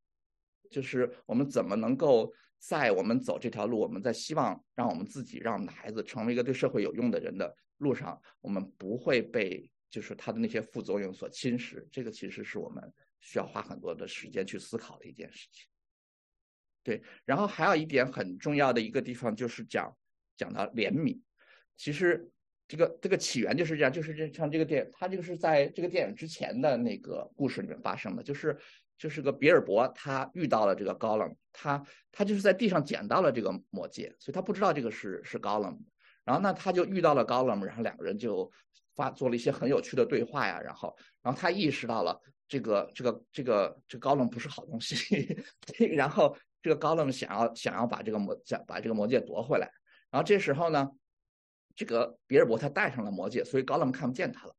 [SPEAKER 1] 就是我们怎么能够在我们走这条路，我们在希望让我们自己让我们的孩子成为一个对社会有用的人的路上，我们不会被。就是它的那些副作用所侵蚀，这个其实是我们需要花很多的时间去思考的一件事情。对，然后还有一点很重要的一个地方就是讲讲到怜悯。其实这个这个起源就是这样，就是这像这个电影，它这个是在这个电影之前的那个故事里面发生的，就是就是个比尔博他遇到了这个高冷，他他就是在地上捡到了这个魔戒，所以他不知道这个是是高冷，然后呢他就遇到了高冷，然后两个人就。发做了一些很有趣的对话呀，然后，然后他意识到了这个这个这个这个高冷不是好东西，然后这个高冷想要想要把这个魔想把这个魔戒夺回来，然后这时候呢，这个比尔博他戴上了魔戒，所以高冷看不见他了，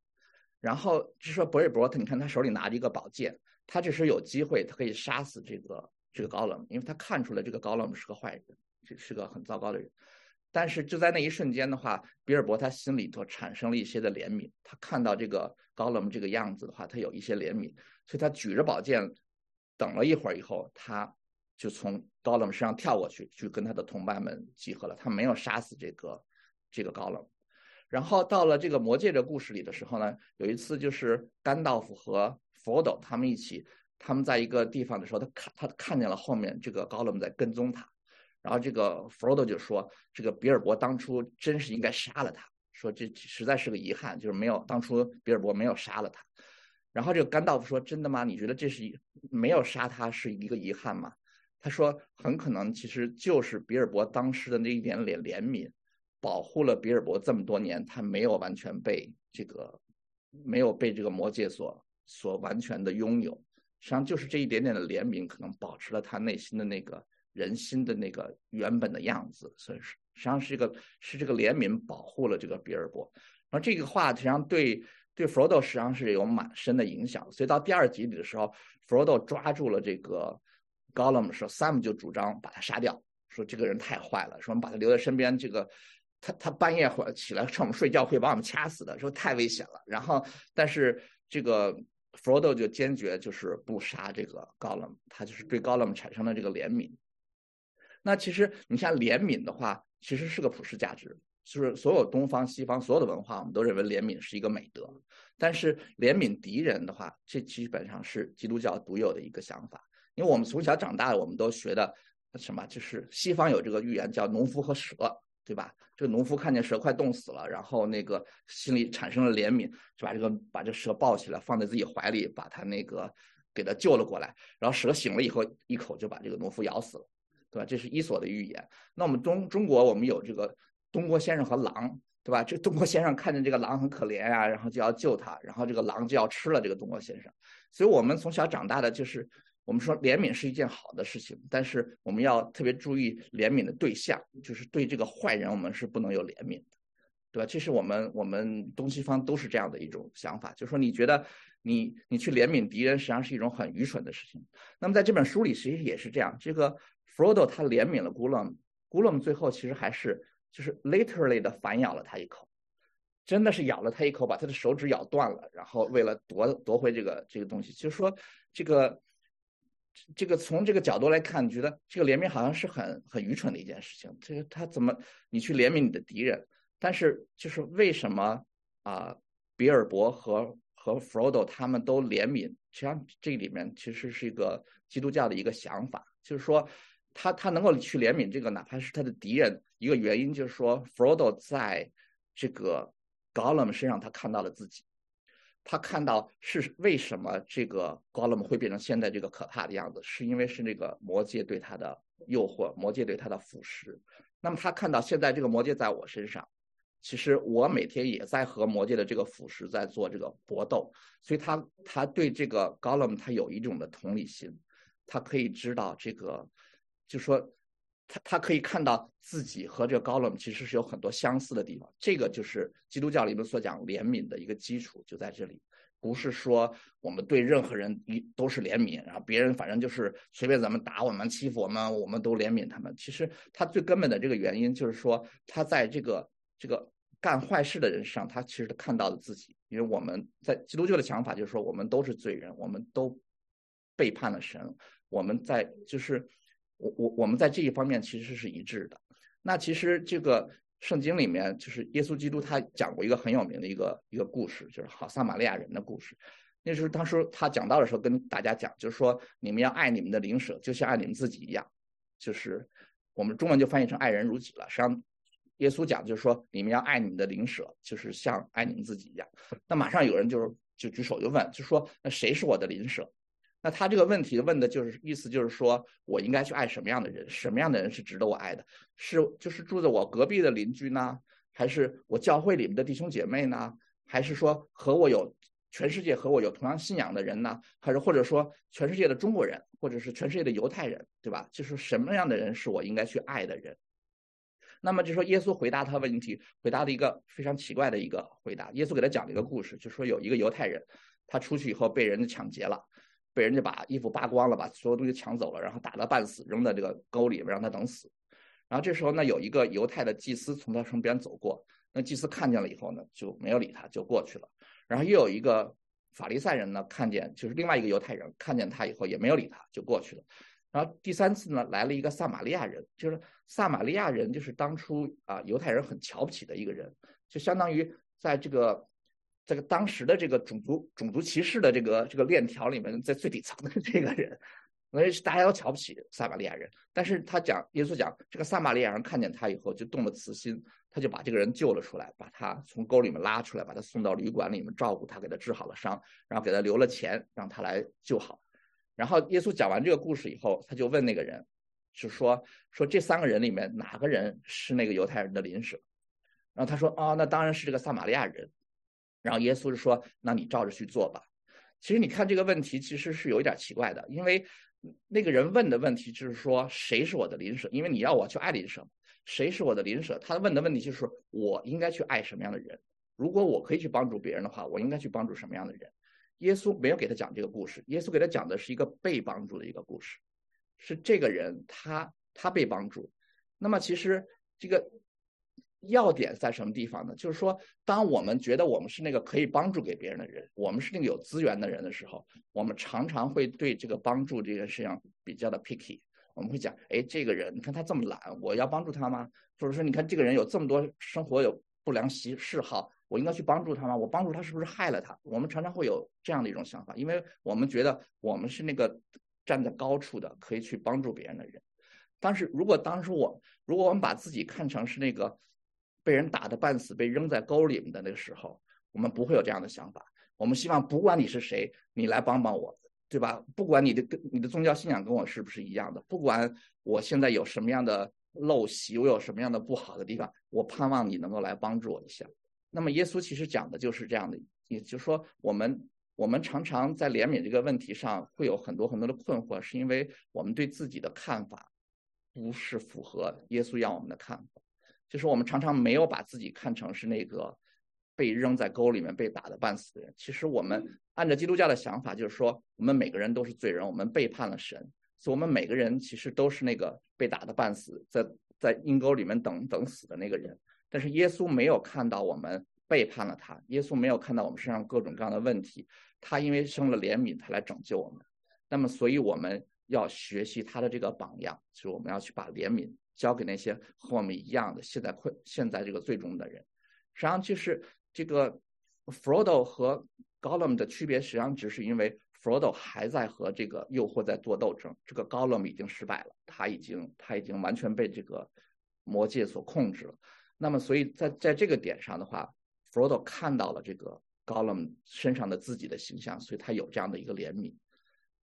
[SPEAKER 1] 然后就说比尔博他你看他手里拿着一个宝剑，他这时候有机会他可以杀死这个这个高冷，因为他看出来这个高冷是个坏人，是是个很糟糕的人。但是就在那一瞬间的话，比尔博他心里头产生了一些的怜悯。他看到这个高冷这个样子的话，他有一些怜悯，所以他举着宝剑，等了一会儿以后，他就从高冷身上跳过去，去跟他的同伴们集合了。他没有杀死这个这个高冷。然后到了这个魔戒的故事里的时候呢，有一次就是甘道夫和佛斗他们一起，他们在一个地方的时候，他看他看见了后面这个高冷在跟踪他。然后这个弗罗多就说：“这个比尔博当初真是应该杀了他，说这实在是个遗憾，就是没有当初比尔博没有杀了他。”然后这个甘道夫说：“真的吗？你觉得这是一没有杀他是一个遗憾吗？”他说：“很可能其实就是比尔博当时的那一点点怜悯，保护了比尔博这么多年，他没有完全被这个没有被这个魔戒所所完全的拥有。实际上就是这一点点的怜悯，可能保持了他内心的那个。”人心的那个原本的样子，所以是实际上是一个是这个怜悯保护了这个比尔博，然后这个话实际上对对弗罗多实际上是有蛮深的影响，所以到第二集里的时候，弗罗多抓住了这个高勒姆说，Sam 就主张把他杀掉，说这个人太坏了，说我们把他留在身边，这个他他半夜会起来趁我们睡觉会把我们掐死的，说太危险了。然后但是这个弗罗多就坚决就是不杀这个高勒姆，他就是对高勒姆产生了这个怜悯。那其实你像怜悯的话，其实是个普世价值，就是所有东方、西方所有的文化，我们都认为怜悯是一个美德。但是怜悯敌人的话，这基本上是基督教独有的一个想法。因为我们从小长大，我们都学的什么？就是西方有这个寓言叫农夫和蛇，对吧？这个农夫看见蛇快冻死了，然后那个心里产生了怜悯，就把这个把这蛇抱起来放在自己怀里，把他那个给他救了过来。然后蛇醒了以后，一口就把这个农夫咬死了。对吧？这是伊索的寓言。那我们中中国，我们有这个东郭先生和狼，对吧？这东郭先生看见这个狼很可怜呀，然后就要救他，然后这个狼就要吃了这个东郭先生。所以我们从小长大的就是，我们说怜悯是一件好的事情，但是我们要特别注意怜悯的对象，就是对这个坏人，我们是不能有怜悯的，对吧？这是我们我们东西方都是这样的一种想法，就是说你觉得你你去怜悯敌人，实际上是一种很愚蠢的事情。那么在这本书里，其实也是这样，这个。弗罗多他怜悯了古勒姆，古勒姆最后其实还是就是 literally 的反咬了他一口，真的是咬了他一口，把他的手指咬断了，然后为了夺夺回这个这个东西，就是说这个这个从这个角度来看，你觉得这个怜悯好像是很很愚蠢的一件事情。这个他怎么你去怜悯你的敌人？但是就是为什么啊？比尔博和和 Frodo 他们都怜悯，实际上这里面其实是一个基督教的一个想法，就是说。他他能够去怜悯这个，哪怕是他的敌人，一个原因就是说，，Frodo 在这个高勒姆身上他看到了自己。他看到是为什么这个高勒姆会变成现在这个可怕的样子，是因为是那个魔界对他的诱惑，魔界对他的腐蚀。那么他看到现在这个魔界在我身上，其实我每天也在和魔界的这个腐蚀在做这个搏斗，所以他他对这个高勒姆他有一种的同理心，他可以知道这个，就说他他可以看到自己和这个高勒其实是有很多相似的地方，这个就是基督教里面所讲怜悯的一个基础就在这里。不是说我们对任何人一都是怜悯，然后别人反正就是随便怎么打我们、欺负我们，我们都怜悯他们。其实他最根本的这个原因就是说，他在这个这个干坏事的人身上，他其实看到了自己。因为我们在基督教的想法就是说，我们都是罪人，我们都背叛了神。我们在就是我我我们在这一方面其实是一致的。那其实这个。圣经里面就是耶稣基督他讲过一个很有名的一个一个故事，就是好撒玛利亚人的故事。那时候当时他讲到的时候，跟大家讲，就是说你们要爱你们的邻舍，就像爱你们自己一样。就是我们中文就翻译成爱人如己了。实际上，耶稣讲就是说你们要爱你们的邻舍，就是像爱你们自己一样。那马上有人就是就举手就问，就说那谁是我的邻舍？那他这个问题问的就是意思就是说我应该去爱什么样的人？什么样的人是值得我爱的？是就是住在我隔壁的邻居呢，还是我教会里面的弟兄姐妹呢？还是说和我有全世界和我有同样信仰的人呢？还是或者说全世界的中国人，或者是全世界的犹太人，对吧？就是什么样的人是我应该去爱的人？那么就说耶稣回答他问题，回答了一个非常奇怪的一个回答。耶稣给他讲了一个故事，就说有一个犹太人，他出去以后被人抢劫了。被人家把衣服扒光了，把所有东西抢走了，然后打得半死，扔在这个沟里边让他等死。然后这时候呢，有一个犹太的祭司从他身边走过，那祭司看见了以后呢，就没有理他，就过去了。然后又有一个法利赛人呢，看见就是另外一个犹太人看见他以后也没有理他，就过去了。然后第三次呢，来了一个撒玛利亚人，就是撒玛利亚人就是当初啊犹太人很瞧不起的一个人，就相当于在这个。这个当时的这个种族种族歧视的这个这个链条里面，在最底层的这个人，所以大家都瞧不起撒玛利亚人。但是他讲，耶稣讲，这个撒玛利亚人看见他以后就动了慈心，他就把这个人救了出来，把他从沟里面拉出来，把他送到旅馆里面照顾他，给他治好了伤，然后给他留了钱，让他来救好。然后耶稣讲完这个故事以后，他就问那个人，就说说这三个人里面哪个人是那个犹太人的邻舍？然后他说哦，那当然是这个撒玛利亚人。然后耶稣就说：“那你照着去做吧。”其实你看这个问题其实是有一点奇怪的，因为那个人问的问题就是说谁是我的邻舍？因为你要我去爱邻舍，谁是我的邻舍？他问的问题就是我应该去爱什么样的人？如果我可以去帮助别人的话，我应该去帮助什么样的人？耶稣没有给他讲这个故事，耶稣给他讲的是一个被帮助的一个故事，是这个人他他被帮助。那么其实这个。要点在什么地方呢？就是说，当我们觉得我们是那个可以帮助给别人的人，我们是那个有资源的人的时候，我们常常会对这个帮助这件事情比较的 picky。我们会讲，哎，这个人，你看他这么懒，我要帮助他吗？或者说，你看这个人有这么多生活有不良习嗜好，我应该去帮助他吗？我帮助他是不是害了他？我们常常会有这样的一种想法，因为我们觉得我们是那个站在高处的，可以去帮助别人的人。但是如果当时我，如果我们把自己看成是那个。被人打的半死，被扔在沟里面的那个时候，我们不会有这样的想法。我们希望，不管你是谁，你来帮帮我，对吧？不管你的跟你的宗教信仰跟我是不是一样的，不管我现在有什么样的陋习，我有什么样的不好的地方，我盼望你能够来帮助我一下。那么，耶稣其实讲的就是这样的，也就是说，我们我们常常在怜悯这个问题上会有很多很多的困惑，是因为我们对自己的看法不是符合耶稣要我们的看法。就是我们常常没有把自己看成是那个被扔在沟里面被打的半死的人。其实我们按照基督教的想法，就是说我们每个人都是罪人，我们背叛了神，所以我们每个人其实都是那个被打的半死，在在阴沟里面等等死的那个人。但是耶稣没有看到我们背叛了他，耶稣没有看到我们身上各种各样的问题，他因为生了怜悯，他来拯救我们。那么，所以我们要学习他的这个榜样，就是我们要去把怜悯。交给那些和我们一样的现在困现在这个最终的人，实际上就是这个 Frodo 和 Gollum 的区别，实际上只是因为 Frodo 还在和这个诱惑在做斗争，这个 Gollum 已经失败了，他已经他已经完全被这个魔界所控制了。那么，所以在在这个点上的话，Frodo 看到了这个高冷身上的自己的形象，所以他有这样的一个怜悯。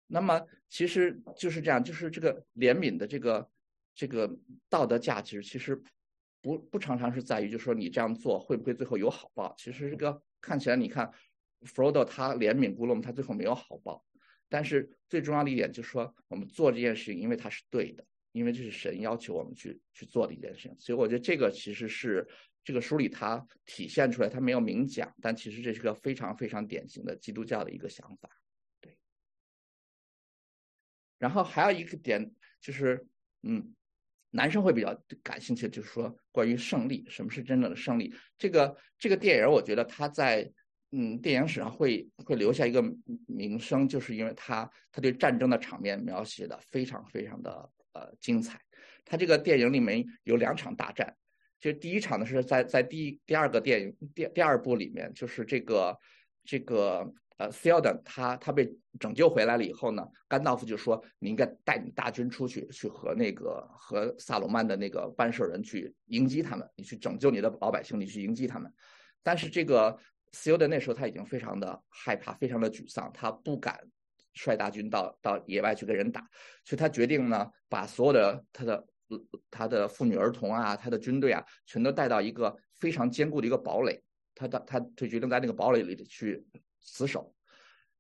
[SPEAKER 1] 那么其实就是这样，就是这个怜悯的这个这个道德价值，其实不不常常是在于，就是说你这样做会不会最后有好报。其实这个看起来，你看弗罗多他怜悯古龙，他最后没有好报。但是最重要的一点就是说，我们做这件事情，因为它是对的，因为这是神要求我们去去做的一件事情。所以我觉得这个其实是这个书里它体现出来，它没有明讲，但其实这是个非常非常典型的基督教的一个想法。对然后还有一个点就是，嗯，男生会比较感兴趣，就是说关于胜利，什么是真正的胜利？这个这个电影，我觉得他在嗯电影史上会会留下一个名声，就是因为他他对战争的场面描写的非常非常的呃精彩。他这个电影里面有两场大战，就第一场呢是在在第第二个电影第第二部里面，就是这个这个。呃 s e l d o n 他他被拯救回来了以后呢，甘道夫就说：“你应该带你大军出去，去和那个和萨鲁曼的那个办事人去迎击他们，你去拯救你的老百姓，你去迎击他们。”但是这个 s e l d o n 那时候他已经非常的害怕，非常的沮丧，他不敢率大军到到野外去跟人打，所以他决定呢，把所有的他的他的妇女儿童啊，他的军队啊，全都带到一个非常坚固的一个堡垒，他他他就决定在那个堡垒里去。死守，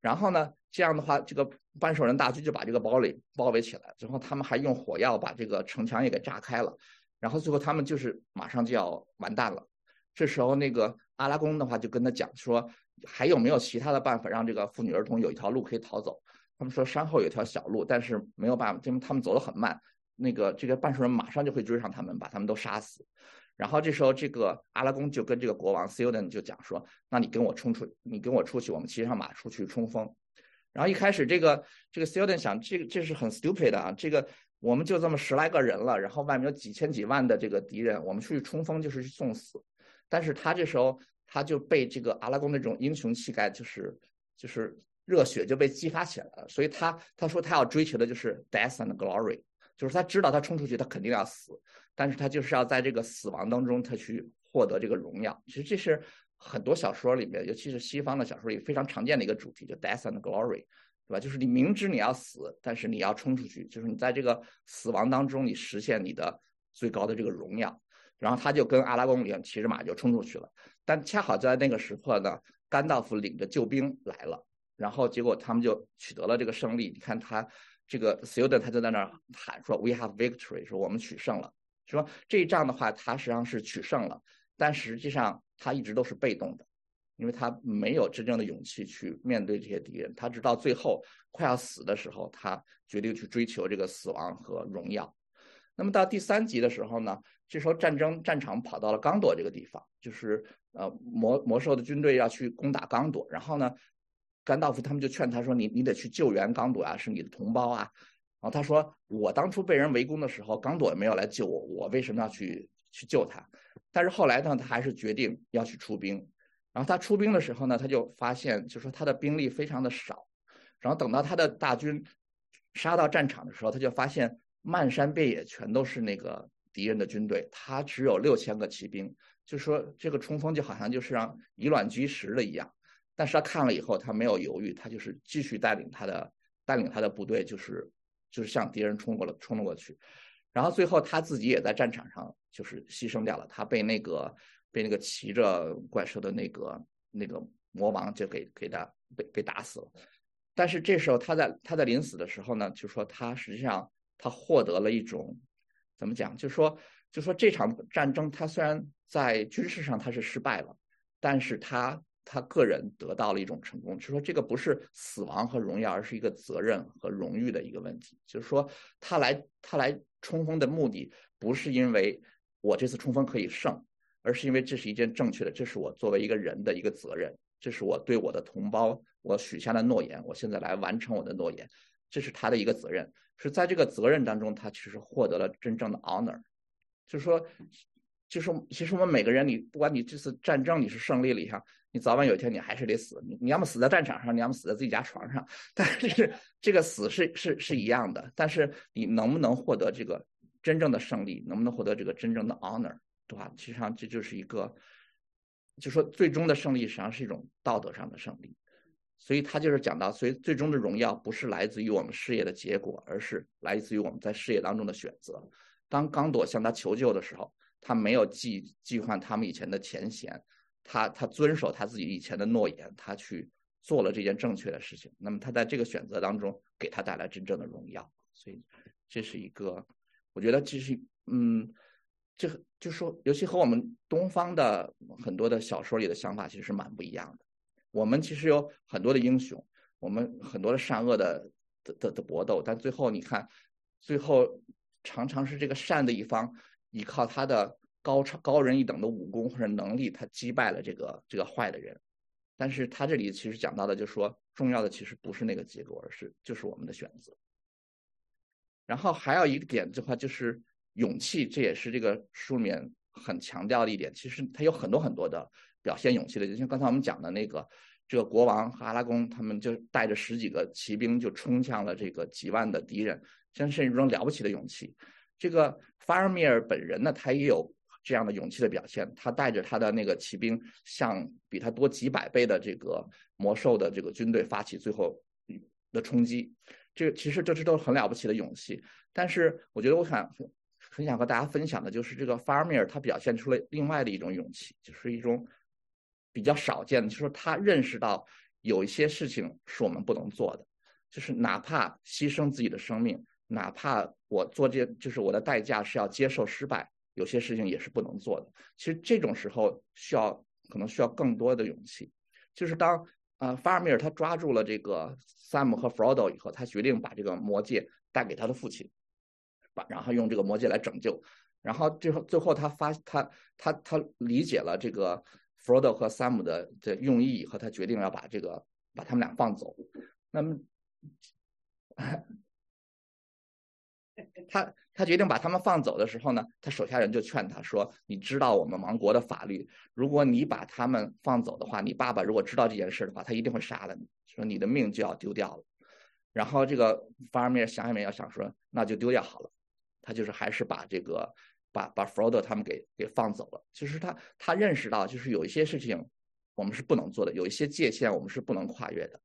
[SPEAKER 1] 然后呢，这样的话，这个半兽人大军就把这个堡垒包围起来，之后他们还用火药把这个城墙也给炸开了，然后最后他们就是马上就要完蛋了。这时候那个阿拉贡的话就跟他讲说，还有没有其他的办法让这个妇女儿童有一条路可以逃走？他们说山后有条小路，但是没有办法，因为他们走得很慢，那个这个半兽人马上就会追上他们，把他们都杀死。然后这时候，这个阿拉贡就跟这个国王 s i l d e n 就讲说：“那你跟我冲出，你跟我出去，我们骑上马出去冲锋。”然后一开始，这个这个 s i l d e n 想，这个这是很 stupid 的啊，这个我们就这么十来个人了，然后外面有几千几万的这个敌人，我们出去冲锋就是去送死。但是他这时候他就被这个阿拉贡那种英雄气概，就是就是热血就被激发起来了，所以他他说他要追求的就是 death and glory。就是他知道他冲出去，他肯定要死，但是他就是要在这个死亡当中，他去获得这个荣耀。其实这是很多小说里面，尤其是西方的小说里非常常见的一个主题，就 death and glory，对吧？就是你明知你要死，但是你要冲出去，就是你在这个死亡当中，你实现你的最高的这个荣耀。然后他就跟阿拉贡一样骑着马就冲出去了，但恰好在那个时刻呢，甘道夫领着救兵来了，然后结果他们就取得了这个胜利。你看他。这个 s i l d e n 他就在那儿喊说：“We have victory，说我们取胜了。”说这一仗的话，他实际上是取胜了，但实际上他一直都是被动的，因为他没有真正的勇气去面对这些敌人。他直到最后快要死的时候，他决定去追求这个死亡和荣耀。那么到第三集的时候呢，这时候战争战场跑到了刚朵这个地方，就是呃魔魔兽的军队要去攻打刚朵，然后呢。甘道夫他们就劝他说：“你你得去救援刚朵啊，是你的同胞啊。”然后他说：“我当初被人围攻的时候，刚朵也没有来救我，我为什么要去去救他？”但是后来呢，他还是决定要去出兵。然后他出兵的时候呢，他就发现，就说他的兵力非常的少。然后等到他的大军杀到战场的时候，他就发现漫山遍野全都是那个敌人的军队，他只有六千个骑兵。就说这个冲锋就好像就是让以卵击石了一样。但是他看了以后，他没有犹豫，他就是继续带领他的带领他的部队，就是就是向敌人冲过了冲了过去，然后最后他自己也在战场上就是牺牲掉了，他被那个被那个骑着怪兽的那个那个魔王就给给他被被打死了。但是这时候他在他在临死的时候呢，就说他实际上他获得了一种怎么讲，就说就说这场战争他虽然在军事上他是失败了，但是他。他个人得到了一种成功，就说这个不是死亡和荣耀，而是一个责任和荣誉的一个问题。就是说，他来他来冲锋的目的，不是因为我这次冲锋可以胜，而是因为这是一件正确的，这是我作为一个人的一个责任，这是我对我的同胞我许下的诺言，我现在来完成我的诺言，这是他的一个责任。是在这个责任当中，他其实获得了真正的 honor，就是说。就是，其实我们每个人，你不管你这次战争你是胜利了，哈，你早晚有一天你还是得死。你你要么死在战场上，你要么死在自己家床上。但是这个死是是是一样的。但是你能不能获得这个真正的胜利，能不能获得这个真正的 honor，对吧？实际上这就是一个就说最终的胜利实际上是一种道德上的胜利。所以他就是讲到，所以最终的荣耀不是来自于我们事业的结果，而是来自于我们在事业当中的选择。当刚朵向他求救的时候，他没有记记换他们以前的前嫌，他他遵守他自己以前的诺言，他去做了这件正确的事情。那么他在这个选择当中给他带来真正的荣耀。所以这是一个，我觉得这是嗯，这就说，尤其和我们东方的很多的小说里的想法其实是蛮不一样的。我们其实有很多的英雄，我们很多的善恶的的的的搏斗，但最后你看，最后常常是这个善的一方依靠他的高超高人一等的武功或者能力，他击败了这个这个坏的人。但是他这里其实讲到的，就是说重要的其实不是那个结果，而是就是我们的选择。然后还有一个点的话，就是勇气，这也是这个书里面很强调的一点。其实它有很多很多的。表现勇气的，就像刚才我们讲的那个，这个国王和阿拉贡，他们就带着十几个骑兵就冲向了这个几万的敌人，像是一种了不起的勇气。这个法尔米尔本人呢，他也有这样的勇气的表现，他带着他的那个骑兵，向比他多几百倍的这个魔兽的这个军队发起最后的冲击。这其实这是都是很了不起的勇气，但是我觉得我想很想和大家分享的就是这个法尔米尔他表现出了另外的一种勇气，就是一种。比较少见的，就是他认识到有一些事情是我们不能做的，就是哪怕牺牲自己的生命，哪怕我做这，就是我的代价是要接受失败，有些事情也是不能做的。其实这种时候需要可能需要更多的勇气。就是当啊，法尔米尔他抓住了这个 Sam 和 Frodo 以后，他决定把这个魔戒带给他的父亲，把然后用这个魔戒来拯救，然后最后最后他发他他他理解了这个。Frodo 和 Sam 的的用意以后他决定要把这个把他们俩放走，那么 他他决定把他们放走的时候呢，他手下人就劝他说：“你知道我们王国的法律，如果你把他们放走的话，你爸爸如果知道这件事的话，他一定会杀了你，说你的命就要丢掉了。”然后这个法尔米尔想也没有想说，那就丢掉好了，他就是还是把这个。把把 Frodo 他们给给放走了。其实他他认识到，就是有一些事情我们是不能做的，有一些界限我们是不能跨越的。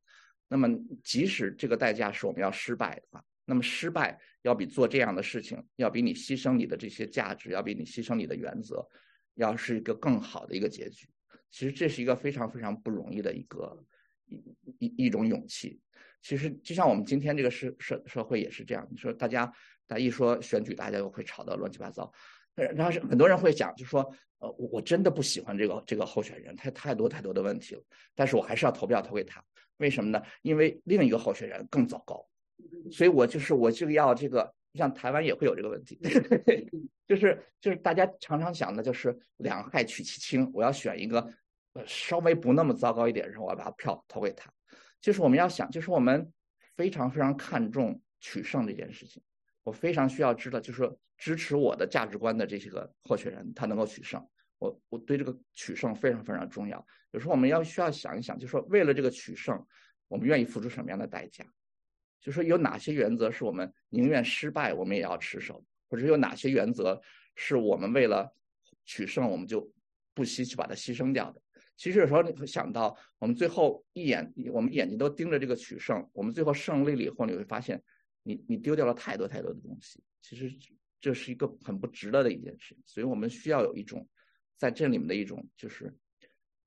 [SPEAKER 1] 那么即使这个代价是我们要失败的话，那么失败要比做这样的事情，要比你牺牲你的这些价值，要比你牺牲你的原则，要是一个更好的一个结局。其实这是一个非常非常不容易的一个一一一种勇气。其实就像我们今天这个社社社会也是这样，你说大家大家一说选举，大家又会吵得乱七八糟。然后是很多人会讲，就说，呃，我我真的不喜欢这个这个候选人，他太多太多的问题了，但是我还是要投票投给他，为什么呢？因为另一个候选人更糟糕，所以我就是我就要这个，像台湾也会有这个问题，就是就是大家常常想的就是两害取其轻，我要选一个，呃，稍微不那么糟糕一点，然后我要把票投给他，就是我们要想，就是我们非常非常看重取胜这件事情。我非常需要知道，就是说支持我的价值观的这些个候选人，他能够取胜。我我对这个取胜非常非常重要。有时候我们要需要想一想，就是说为了这个取胜，我们愿意付出什么样的代价？就说有哪些原则是我们宁愿失败，我们也要持守，或者有哪些原则是我们为了取胜，我们就不惜去把它牺牲掉的？其实有时候你会想到，我们最后一眼，我们眼睛都盯着这个取胜，我们最后胜利了以后，你会发现。你你丢掉了太多太多的东西，其实这是一个很不值得的一件事，所以我们需要有一种在这里面的一种就是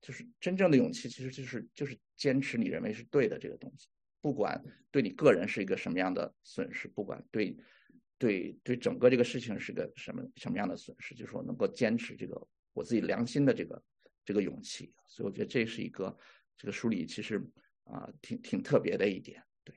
[SPEAKER 1] 就是真正的勇气，其实就是就是坚持你认为是对的这个东西，不管对你个人是一个什么样的损失，不管对对对整个这个事情是个什么什么样的损失，就是说能够坚持这个我自己良心的这个这个勇气，所以我觉得这是一个这个书里其实啊挺挺特别的一点。对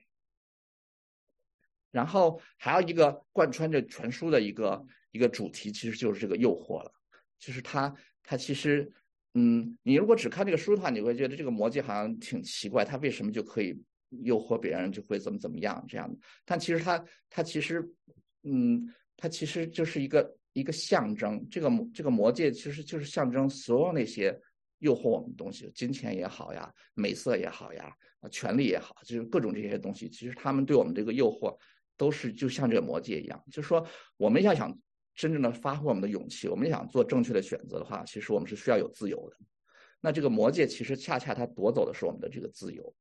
[SPEAKER 1] 然后还有一个贯穿着全书的一个一个主题，其实就是这个诱惑了。就是他他其实，嗯，你如果只看这个书的话，你会觉得这个魔戒好像挺奇怪，他为什么就可以诱惑别人，就会怎么怎么样这样的？但其实他他其实，嗯，他其实就是一个一个象征。这个这个魔戒其实就是象征所有那些诱惑我们的东西，金钱也好呀，美色也好呀，啊，权力也好，就是各种这些东西，其实他们对我们这个诱惑。都是就像这个魔戒一样，就是说，我们要想真正的发挥我们的勇气，我们想做正确的选择的话，其实我们是需要有自由的。那这个魔戒其实恰恰它夺走的是我们的这个自由，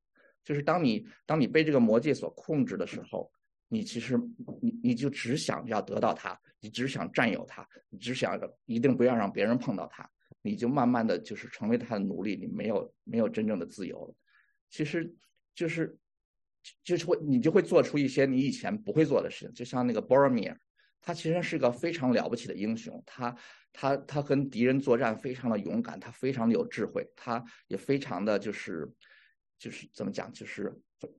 [SPEAKER 1] 就是当你当你被这个魔戒所控制的时候，你其实你你就只想要得到它，你只想占有它，你只想一定不要让别人碰到它，你就慢慢的就是成为他的奴隶，你没有没有真正的自由了。其实就是就是会你就会做出一些你以前不会做的事情，就像那个 Boromir。他其实是个非常了不起的英雄，他他他跟敌人作战非常的勇敢，他非常的有智慧，他也非常的就是就是怎么讲，就是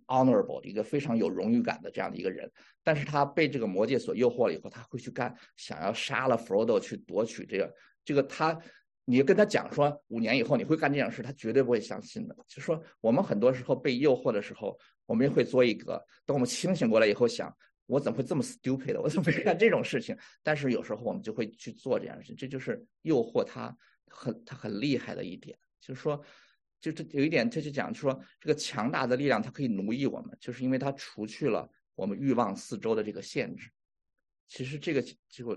[SPEAKER 1] honorable 一个非常有荣誉感的这样的一个人。但是他被这个魔戒所诱惑了以后，他会去干，想要杀了 Frodo 去夺取这个这个他，你跟他讲说五年以后你会干这件事，他绝对不会相信的。就说我们很多时候被诱惑的时候，我们也会做一个，等我们清醒过来以后想。我怎么会这么 stupid？的我怎么会干这种事情？但是有时候我们就会去做这样的事，这就是诱惑他很他很厉害的一点，就是说，就这有一点，他就讲就说，这个强大的力量它可以奴役我们，就是因为它除去了我们欲望四周的这个限制。其实这个就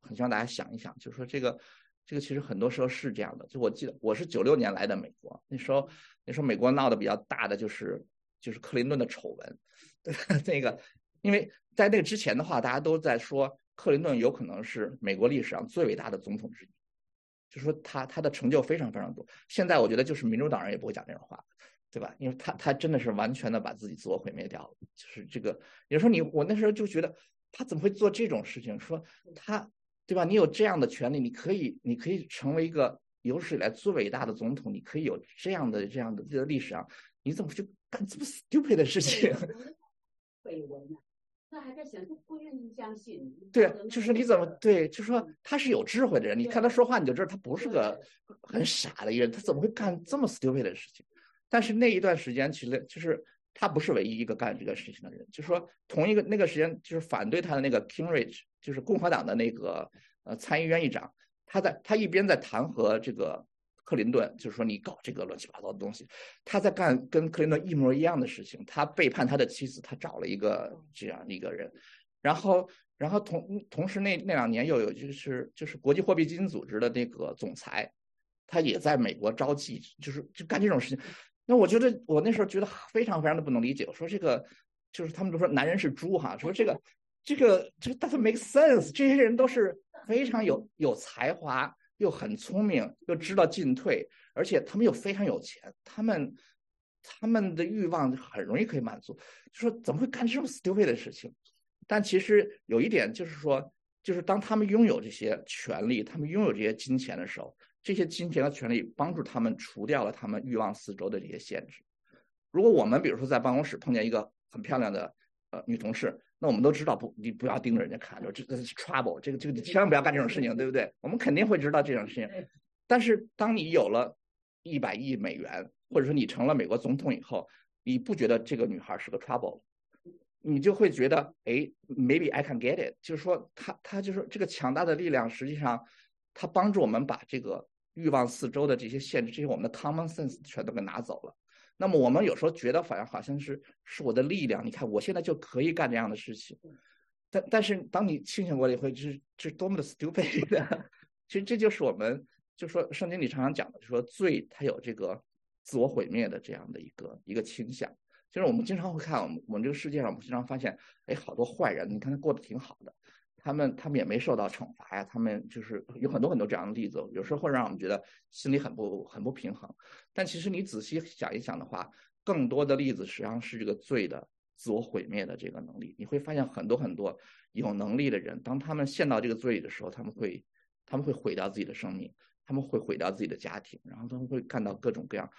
[SPEAKER 1] 很希望大家想一想，就是说这个这个其实很多时候是这样的。就我记得我是九六年来的美国，那时候那时候美国闹得比较大的就是就是克林顿的丑闻，那个。因为在那个之前的话，大家都在说克林顿有可能是美国历史上最伟大的总统之一，就说他他的成就非常非常多。现在我觉得就是民主党人也不会讲这种话，对吧？因为他他真的是完全的把自己自我毁灭掉了。就是这个，有时候你我那时候就觉得他怎么会做这种事情？说他对吧？你有这样的权利，你可以你可以成为一个有史以来最伟大的总统，你可以有这样的这样的这个历史上，你怎么去干这么 stupid 的事情？
[SPEAKER 2] 那还在想，就不愿意相信。
[SPEAKER 1] 对，就是你怎么对，就说他是有智慧的人，你看他说话你就知道他不是个很傻的一个人，他怎么会干这么 stupid 的事情？但是那一段时间，其实就是他不是唯一一个干这个事情的人，就说同一个那个时间，就是反对他的那个 Kingridge，就是共和党的那个呃参议院议长，他在他一边在弹劾这个。克林顿就是说你搞这个乱七八糟的东西，他在干跟克林顿一模一样的事情，他背叛他的妻子，他找了一个这样一个人，然后然后同同时那那两年又有就是就是国际货币基金组织的那个总裁，他也在美国招妓，就是就干这种事情。那我觉得我那时候觉得非常非常的不能理解，我说这个就是他们都说男人是猪哈，说这个这个这个 doesn't make sense，这些人都是非常有有才华。又很聪明，又知道进退，而且他们又非常有钱，他们他们的欲望很容易可以满足。就说怎么会干这种 stupid 的事情？但其实有一点就是说，就是当他们拥有这些权利，他们拥有这些金钱的时候，这些金钱和权利帮助他们除掉了他们欲望四周的这些限制。如果我们比如说在办公室碰见一个很漂亮的呃女同事，那我们都知道不，你不要盯着人家看，就这是 trouble，这个这个你千万不要干这种事情，对不对？我们肯定会知道这种事情。但是当你有了一百亿美元，或者说你成了美国总统以后，你不觉得这个女孩是个 trouble，你就会觉得，哎，maybe I can get it，就是说，她她就是这个强大的力量，实际上他帮助我们把这个欲望四周的这些限制，这些我们的 common sense 全都给拿走了。那么我们有时候觉得，反而好像是是我的力量。你看，我现在就可以干这样的事情。但但是，当你清醒过来以后，这这是多么的 stupid 的。其实这就是我们就说圣经里常常讲的，就说罪它有这个自我毁灭的这样的一个一个倾向。就是我们经常会看，我们我们这个世界上，我们经常发现，哎，好多坏人，你看他过得挺好的。他们他们也没受到惩罚呀，他们就是有很多很多这样的例子，有时候会让我们觉得心里很不很不平衡。但其实你仔细想一想的话，更多的例子实际上是这个罪的自我毁灭的这个能力。你会发现很多很多有能力的人，当他们陷到这个罪里的时候，他们会他们会毁掉自己的生命，他们会毁掉自己的家庭，然后他们会干到各种各样，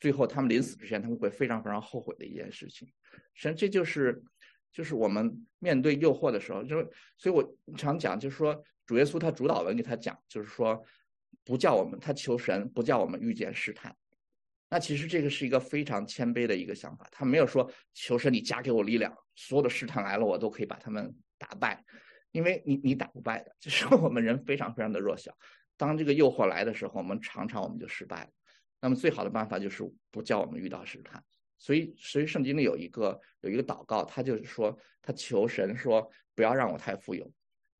[SPEAKER 1] 最后他们临死之前他们会非常非常后悔的一件事情。实际上这就是。就是我们面对诱惑的时候，就是，所以我常讲，就是说，主耶稣他主导文给他讲，就是说，不叫我们他求神，不叫我们遇见试探。那其实这个是一个非常谦卑的一个想法，他没有说求神你加给我力量，所有的试探来了我都可以把他们打败，因为你你打不败的，就是我们人非常非常的弱小。当这个诱惑来的时候，我们常常我们就失败了。那么最好的办法就是不叫我们遇到试探。所以，所以圣经里有一个有一个祷告，他就是说，他求神说，不要让我太富有，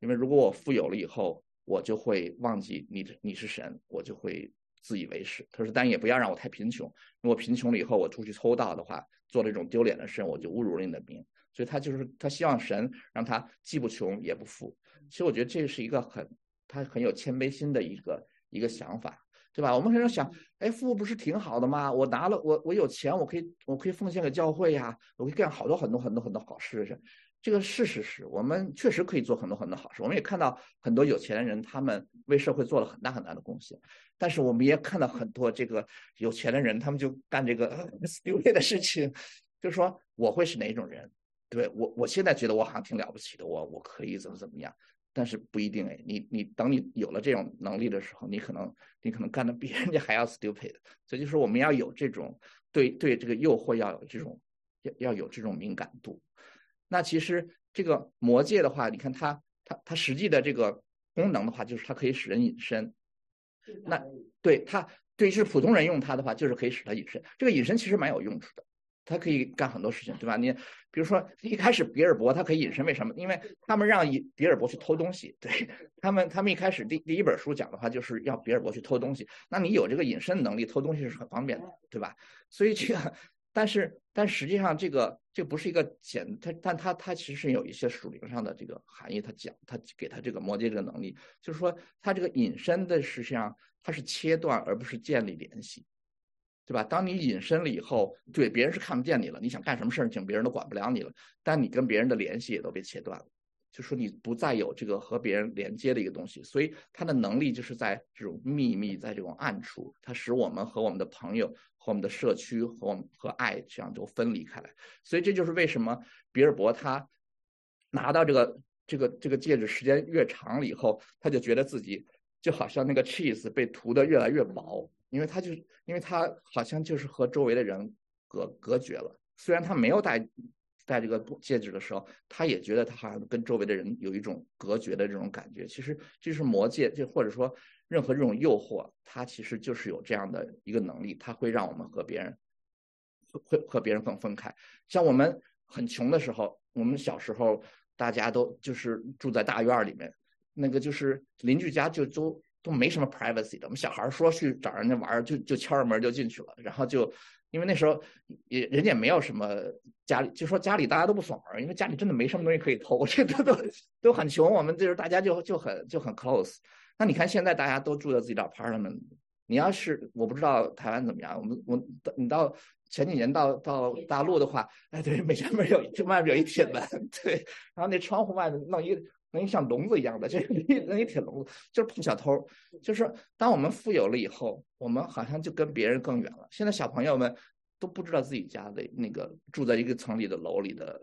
[SPEAKER 1] 因为如果我富有了以后，我就会忘记你你是神，我就会自以为是。他说，但也不要让我太贫穷，如果贫穷了以后，我出去偷盗的话，做了一种丢脸的事，我就侮辱了你的名。所以他就是他希望神让他既不穷也不富。其实我觉得这是一个很他很有谦卑心的一个一个想法，对吧？我们很常想，哎，富不是挺好的吗？我拿了我我有钱，我可以我可以奉献给教会呀，我可以干好多很多很多很多好事。这个是事实是我们确实可以做很多很多好事。我们也看到很多有钱的人，他们为社会做了很大很大的贡献。但是我们也看到很多这个有钱的人，他们就干这个 stupid 的事情。就是说，我会是哪种人？对我，我现在觉得我好像挺了不起的，我我可以怎么怎么样。但是不一定哎，你你等你有了这种能力的时候，你可能你可能干的比 人家还要 stupid。所以就是我们要有这种对对这个诱惑要有这种要要有这种敏感度。那其实这个魔戒的话，你看它它它实际的这个功能的话，就是它可以使人隐身。那对它对是普通人用它的话，就是可以使它隐身。这个隐身其实蛮有用处的，它可以干很多事情，对吧？你比如说一开始比尔博他可以隐身，为什么？因为他们让比尔博去偷东西，对他们他们一开始第第一本书讲的话就是要比尔博去偷东西。那你有这个隐身能力，偷东西是很方便的，对吧？所以这个。但是，但实际上，这个这不是一个简，它，但它它其实是有一些属灵上的这个含义。它讲，它给他这个摩羯这个能力，就是说，他这个隐身的实际上它是切断，而不是建立联系，对吧？当你隐身了以后，对别人是看不见你了，你想干什么事情，别人都管不了你了，但你跟别人的联系也都被切断了。就说你不再有这个和别人连接的一个东西，所以他的能力就是在这种秘密，在这种暗处，它使我们和我们的朋友、和我们的社区、和我们和爱这样就分离开来。所以这就是为什么比尔博他拿到这个这个这个戒指时间越长了以后，他就觉得自己就好像那个 cheese 被涂的越来越薄，因为他就是因为他好像就是和周围的人隔隔绝了，虽然他没有戴。戴这个戒指的时候，他也觉得他好像跟周围的人有一种隔绝的这种感觉。其实这是魔戒，就或者说任何这种诱惑，它其实就是有这样的一个能力，它会让我们和别人会和别人更分开。像我们很穷的时候，我们小时候大家都就是住在大院里面，那个就是邻居家就都都没什么 privacy 的。我们小孩说去找人家玩，就就敲着门就进去了，然后就。因为那时候也人家也没有什么家里，就说家里大家都不锁门，因为家里真的没什么东西可以偷，这都都都很穷。我们就是大家就就很就很 close。那你看现在大家都住在自己的 apartment，你要是我不知道台湾怎么样，我们我你到前几年到到大陆的话，哎对，每家门有就外面有一铁门，对，然后那窗户外面弄一。那像笼子一样的，这那一铁笼子，就是碰小偷。就是当我们富有了以后，我们好像就跟别人更远了。现在小朋友们都不知道自己家的那个住在一个层里的楼里的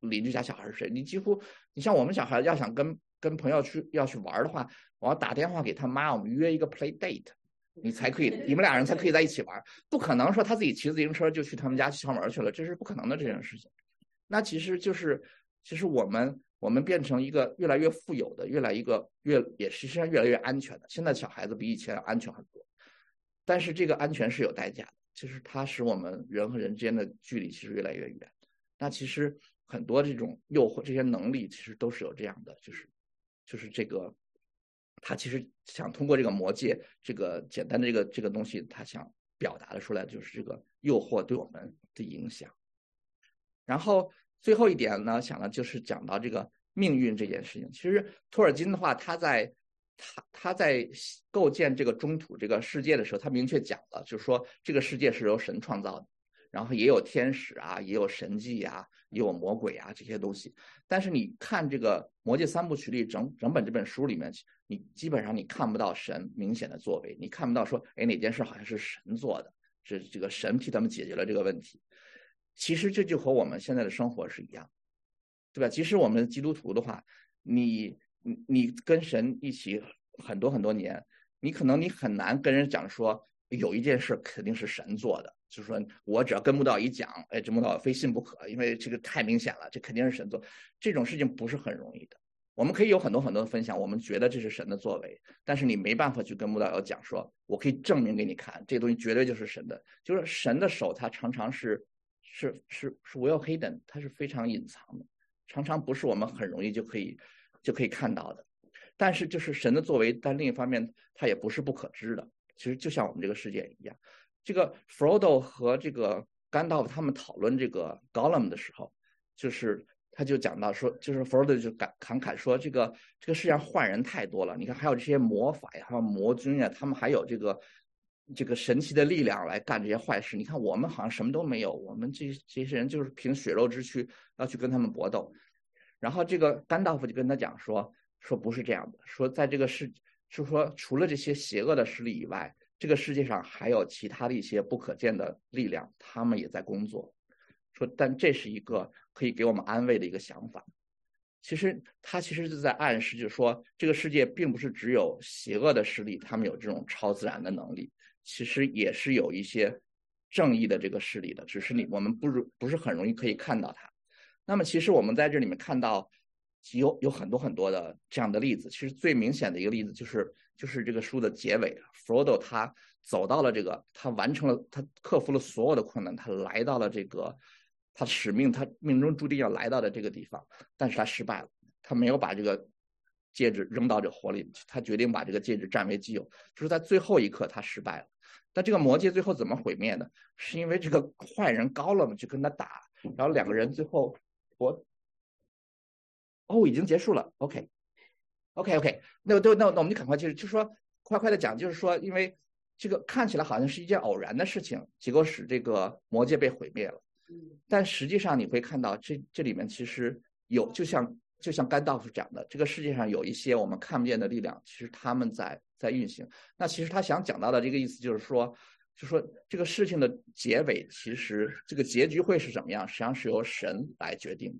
[SPEAKER 1] 邻居家小孩是谁。你几乎，你像我们小孩要想跟跟朋友去要去玩的话，我要打电话给他妈，我们约一个 play date，你才可以，你们俩人才可以在一起玩。不可能说他自己骑自行车就去他们家敲门去了，这是不可能的这件事情。那其实就是，其实我们。我们变成一个越来越富有的，越来一个越也实际上越来越安全的。现在小孩子比以前要安全很多，但是这个安全是有代价的，就是它使我们人和人之间的距离其实越来越远。那其实很多这种诱惑、这些能力，其实都是有这样的，就是就是这个，他其实想通过这个魔戒这个简单的这个这个东西，他想表达的出来，就是这个诱惑对我们的影响，然后。最后一点呢，想的就是讲到这个命运这件事情。其实托尔金的话，他在他他在构建这个中土这个世界的时候，他明确讲了，就是说这个世界是由神创造的，然后也有天使啊，也有神迹啊，也有魔鬼啊这些东西。但是你看这个魔戒三部曲里整整本这本书里面，你基本上你看不到神明显的作为，你看不到说，哎哪件事好像是神做的，是这个神替他们解决了这个问题。其实这就和我们现在的生活是一样，对吧？即使我们基督徒的话，你你跟神一起很多很多年，你可能你很难跟人讲说有一件事肯定是神做的，就是说我只要跟穆道一讲，哎，这穆道非信不可，因为这个太明显了，这肯定是神做。这种事情不是很容易的。我们可以有很多很多的分享，我们觉得这是神的作为，但是你没办法去跟穆道友讲说，我可以证明给你看，这东西绝对就是神的，就是神的手，它常常是。是是是，well hidden，它是非常隐藏的，常常不是我们很容易就可以就可以看到的。但是就是神的作为，但另一方面，它也不是不可知的。其实就像我们这个世界一样。这个 Frodo 和这个甘道夫他们讨论这个 Gollum 的时候，就是他就讲到说，就是 Frodo 就感感慨说，这个这个世界上坏人太多了，你看还有这些魔法呀，还有魔君呀，他们还有这个这个神奇的力量来干这些坏事。你看我们好像什么都没有，我们这这些人就是凭血肉之躯要去跟他们搏斗。然后这个甘道夫就跟他讲说，说不是这样的，说在这个世，是说除了这些邪恶的势力以外。这个世界上还有其他的一些不可见的力量，他们也在工作。说，但这是一个可以给我们安慰的一个想法。其实他其实是在暗示，就是说这个世界并不是只有邪恶的势力，他们有这种超自然的能力，其实也是有一些正义的这个势力的，只是你我们不如不是很容易可以看到它。那么，其实我们在这里面看到有有很多很多的这样的例子。其实最明显的一个例子就是。就是这个书的结尾，Frodo 他走到了这个，他完成了，他克服了所有的困难，他来到了这个，他使命，他命中注定要来到的这个地方，但是他失败了，他没有把这个戒指扔到这火里，他决定把这个戒指占为己有，就是在最后一刻他失败了。但这个魔界最后怎么毁灭的？是因为这个坏人高了嘛，就跟他打，然后两个人最后我，哦，已经结束了，OK。OK，OK，那那那那我们就赶快就是就说快快的讲，就是说，因为这个看起来好像是一件偶然的事情，结果使这个魔界被毁灭了。但实际上你会看到，这这里面其实有，就像就像甘道夫讲的，这个世界上有一些我们看不见的力量，其实他们在在运行。那其实他想讲到的这个意思就是说，就说这个事情的结尾，其实这个结局会是怎么样，实际上是由神来决定的。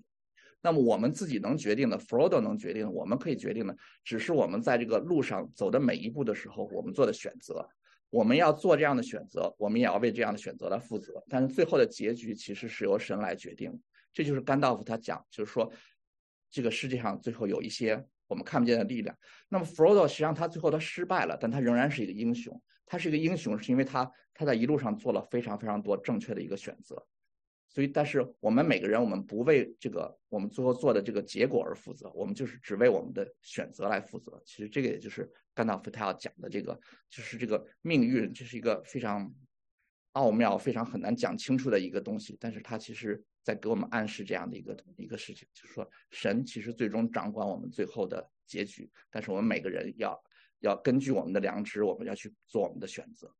[SPEAKER 1] 那么我们自己能决定的，Frodo 能决定的，我们可以决定的，只是我们在这个路上走的每一步的时候，我们做的选择。我们要做这样的选择，我们也要为这样的选择来负责。但是最后的结局其实是由神来决定。这就是甘道夫他讲，就是说，这个世界上最后有一些我们看不见的力量。那么 Frodo 实际上他最后他失败了，但他仍然是一个英雄。他是一个英雄，是因为他他在一路上做了非常非常多正确的一个选择。所以，但是我们每个人，我们不为这个我们最后做的这个结果而负责，我们就是只为我们的选择来负责。其实这个也就是甘道夫他要讲的这个，就是这个命运，这是一个非常奥妙、非常很难讲清楚的一个东西。但是它其实在给我们暗示这样的一个一个事情，就是说神其实最终掌管我们最后的结局，但是我们每个人要要根据我们的良知，我们要去做我们的选择。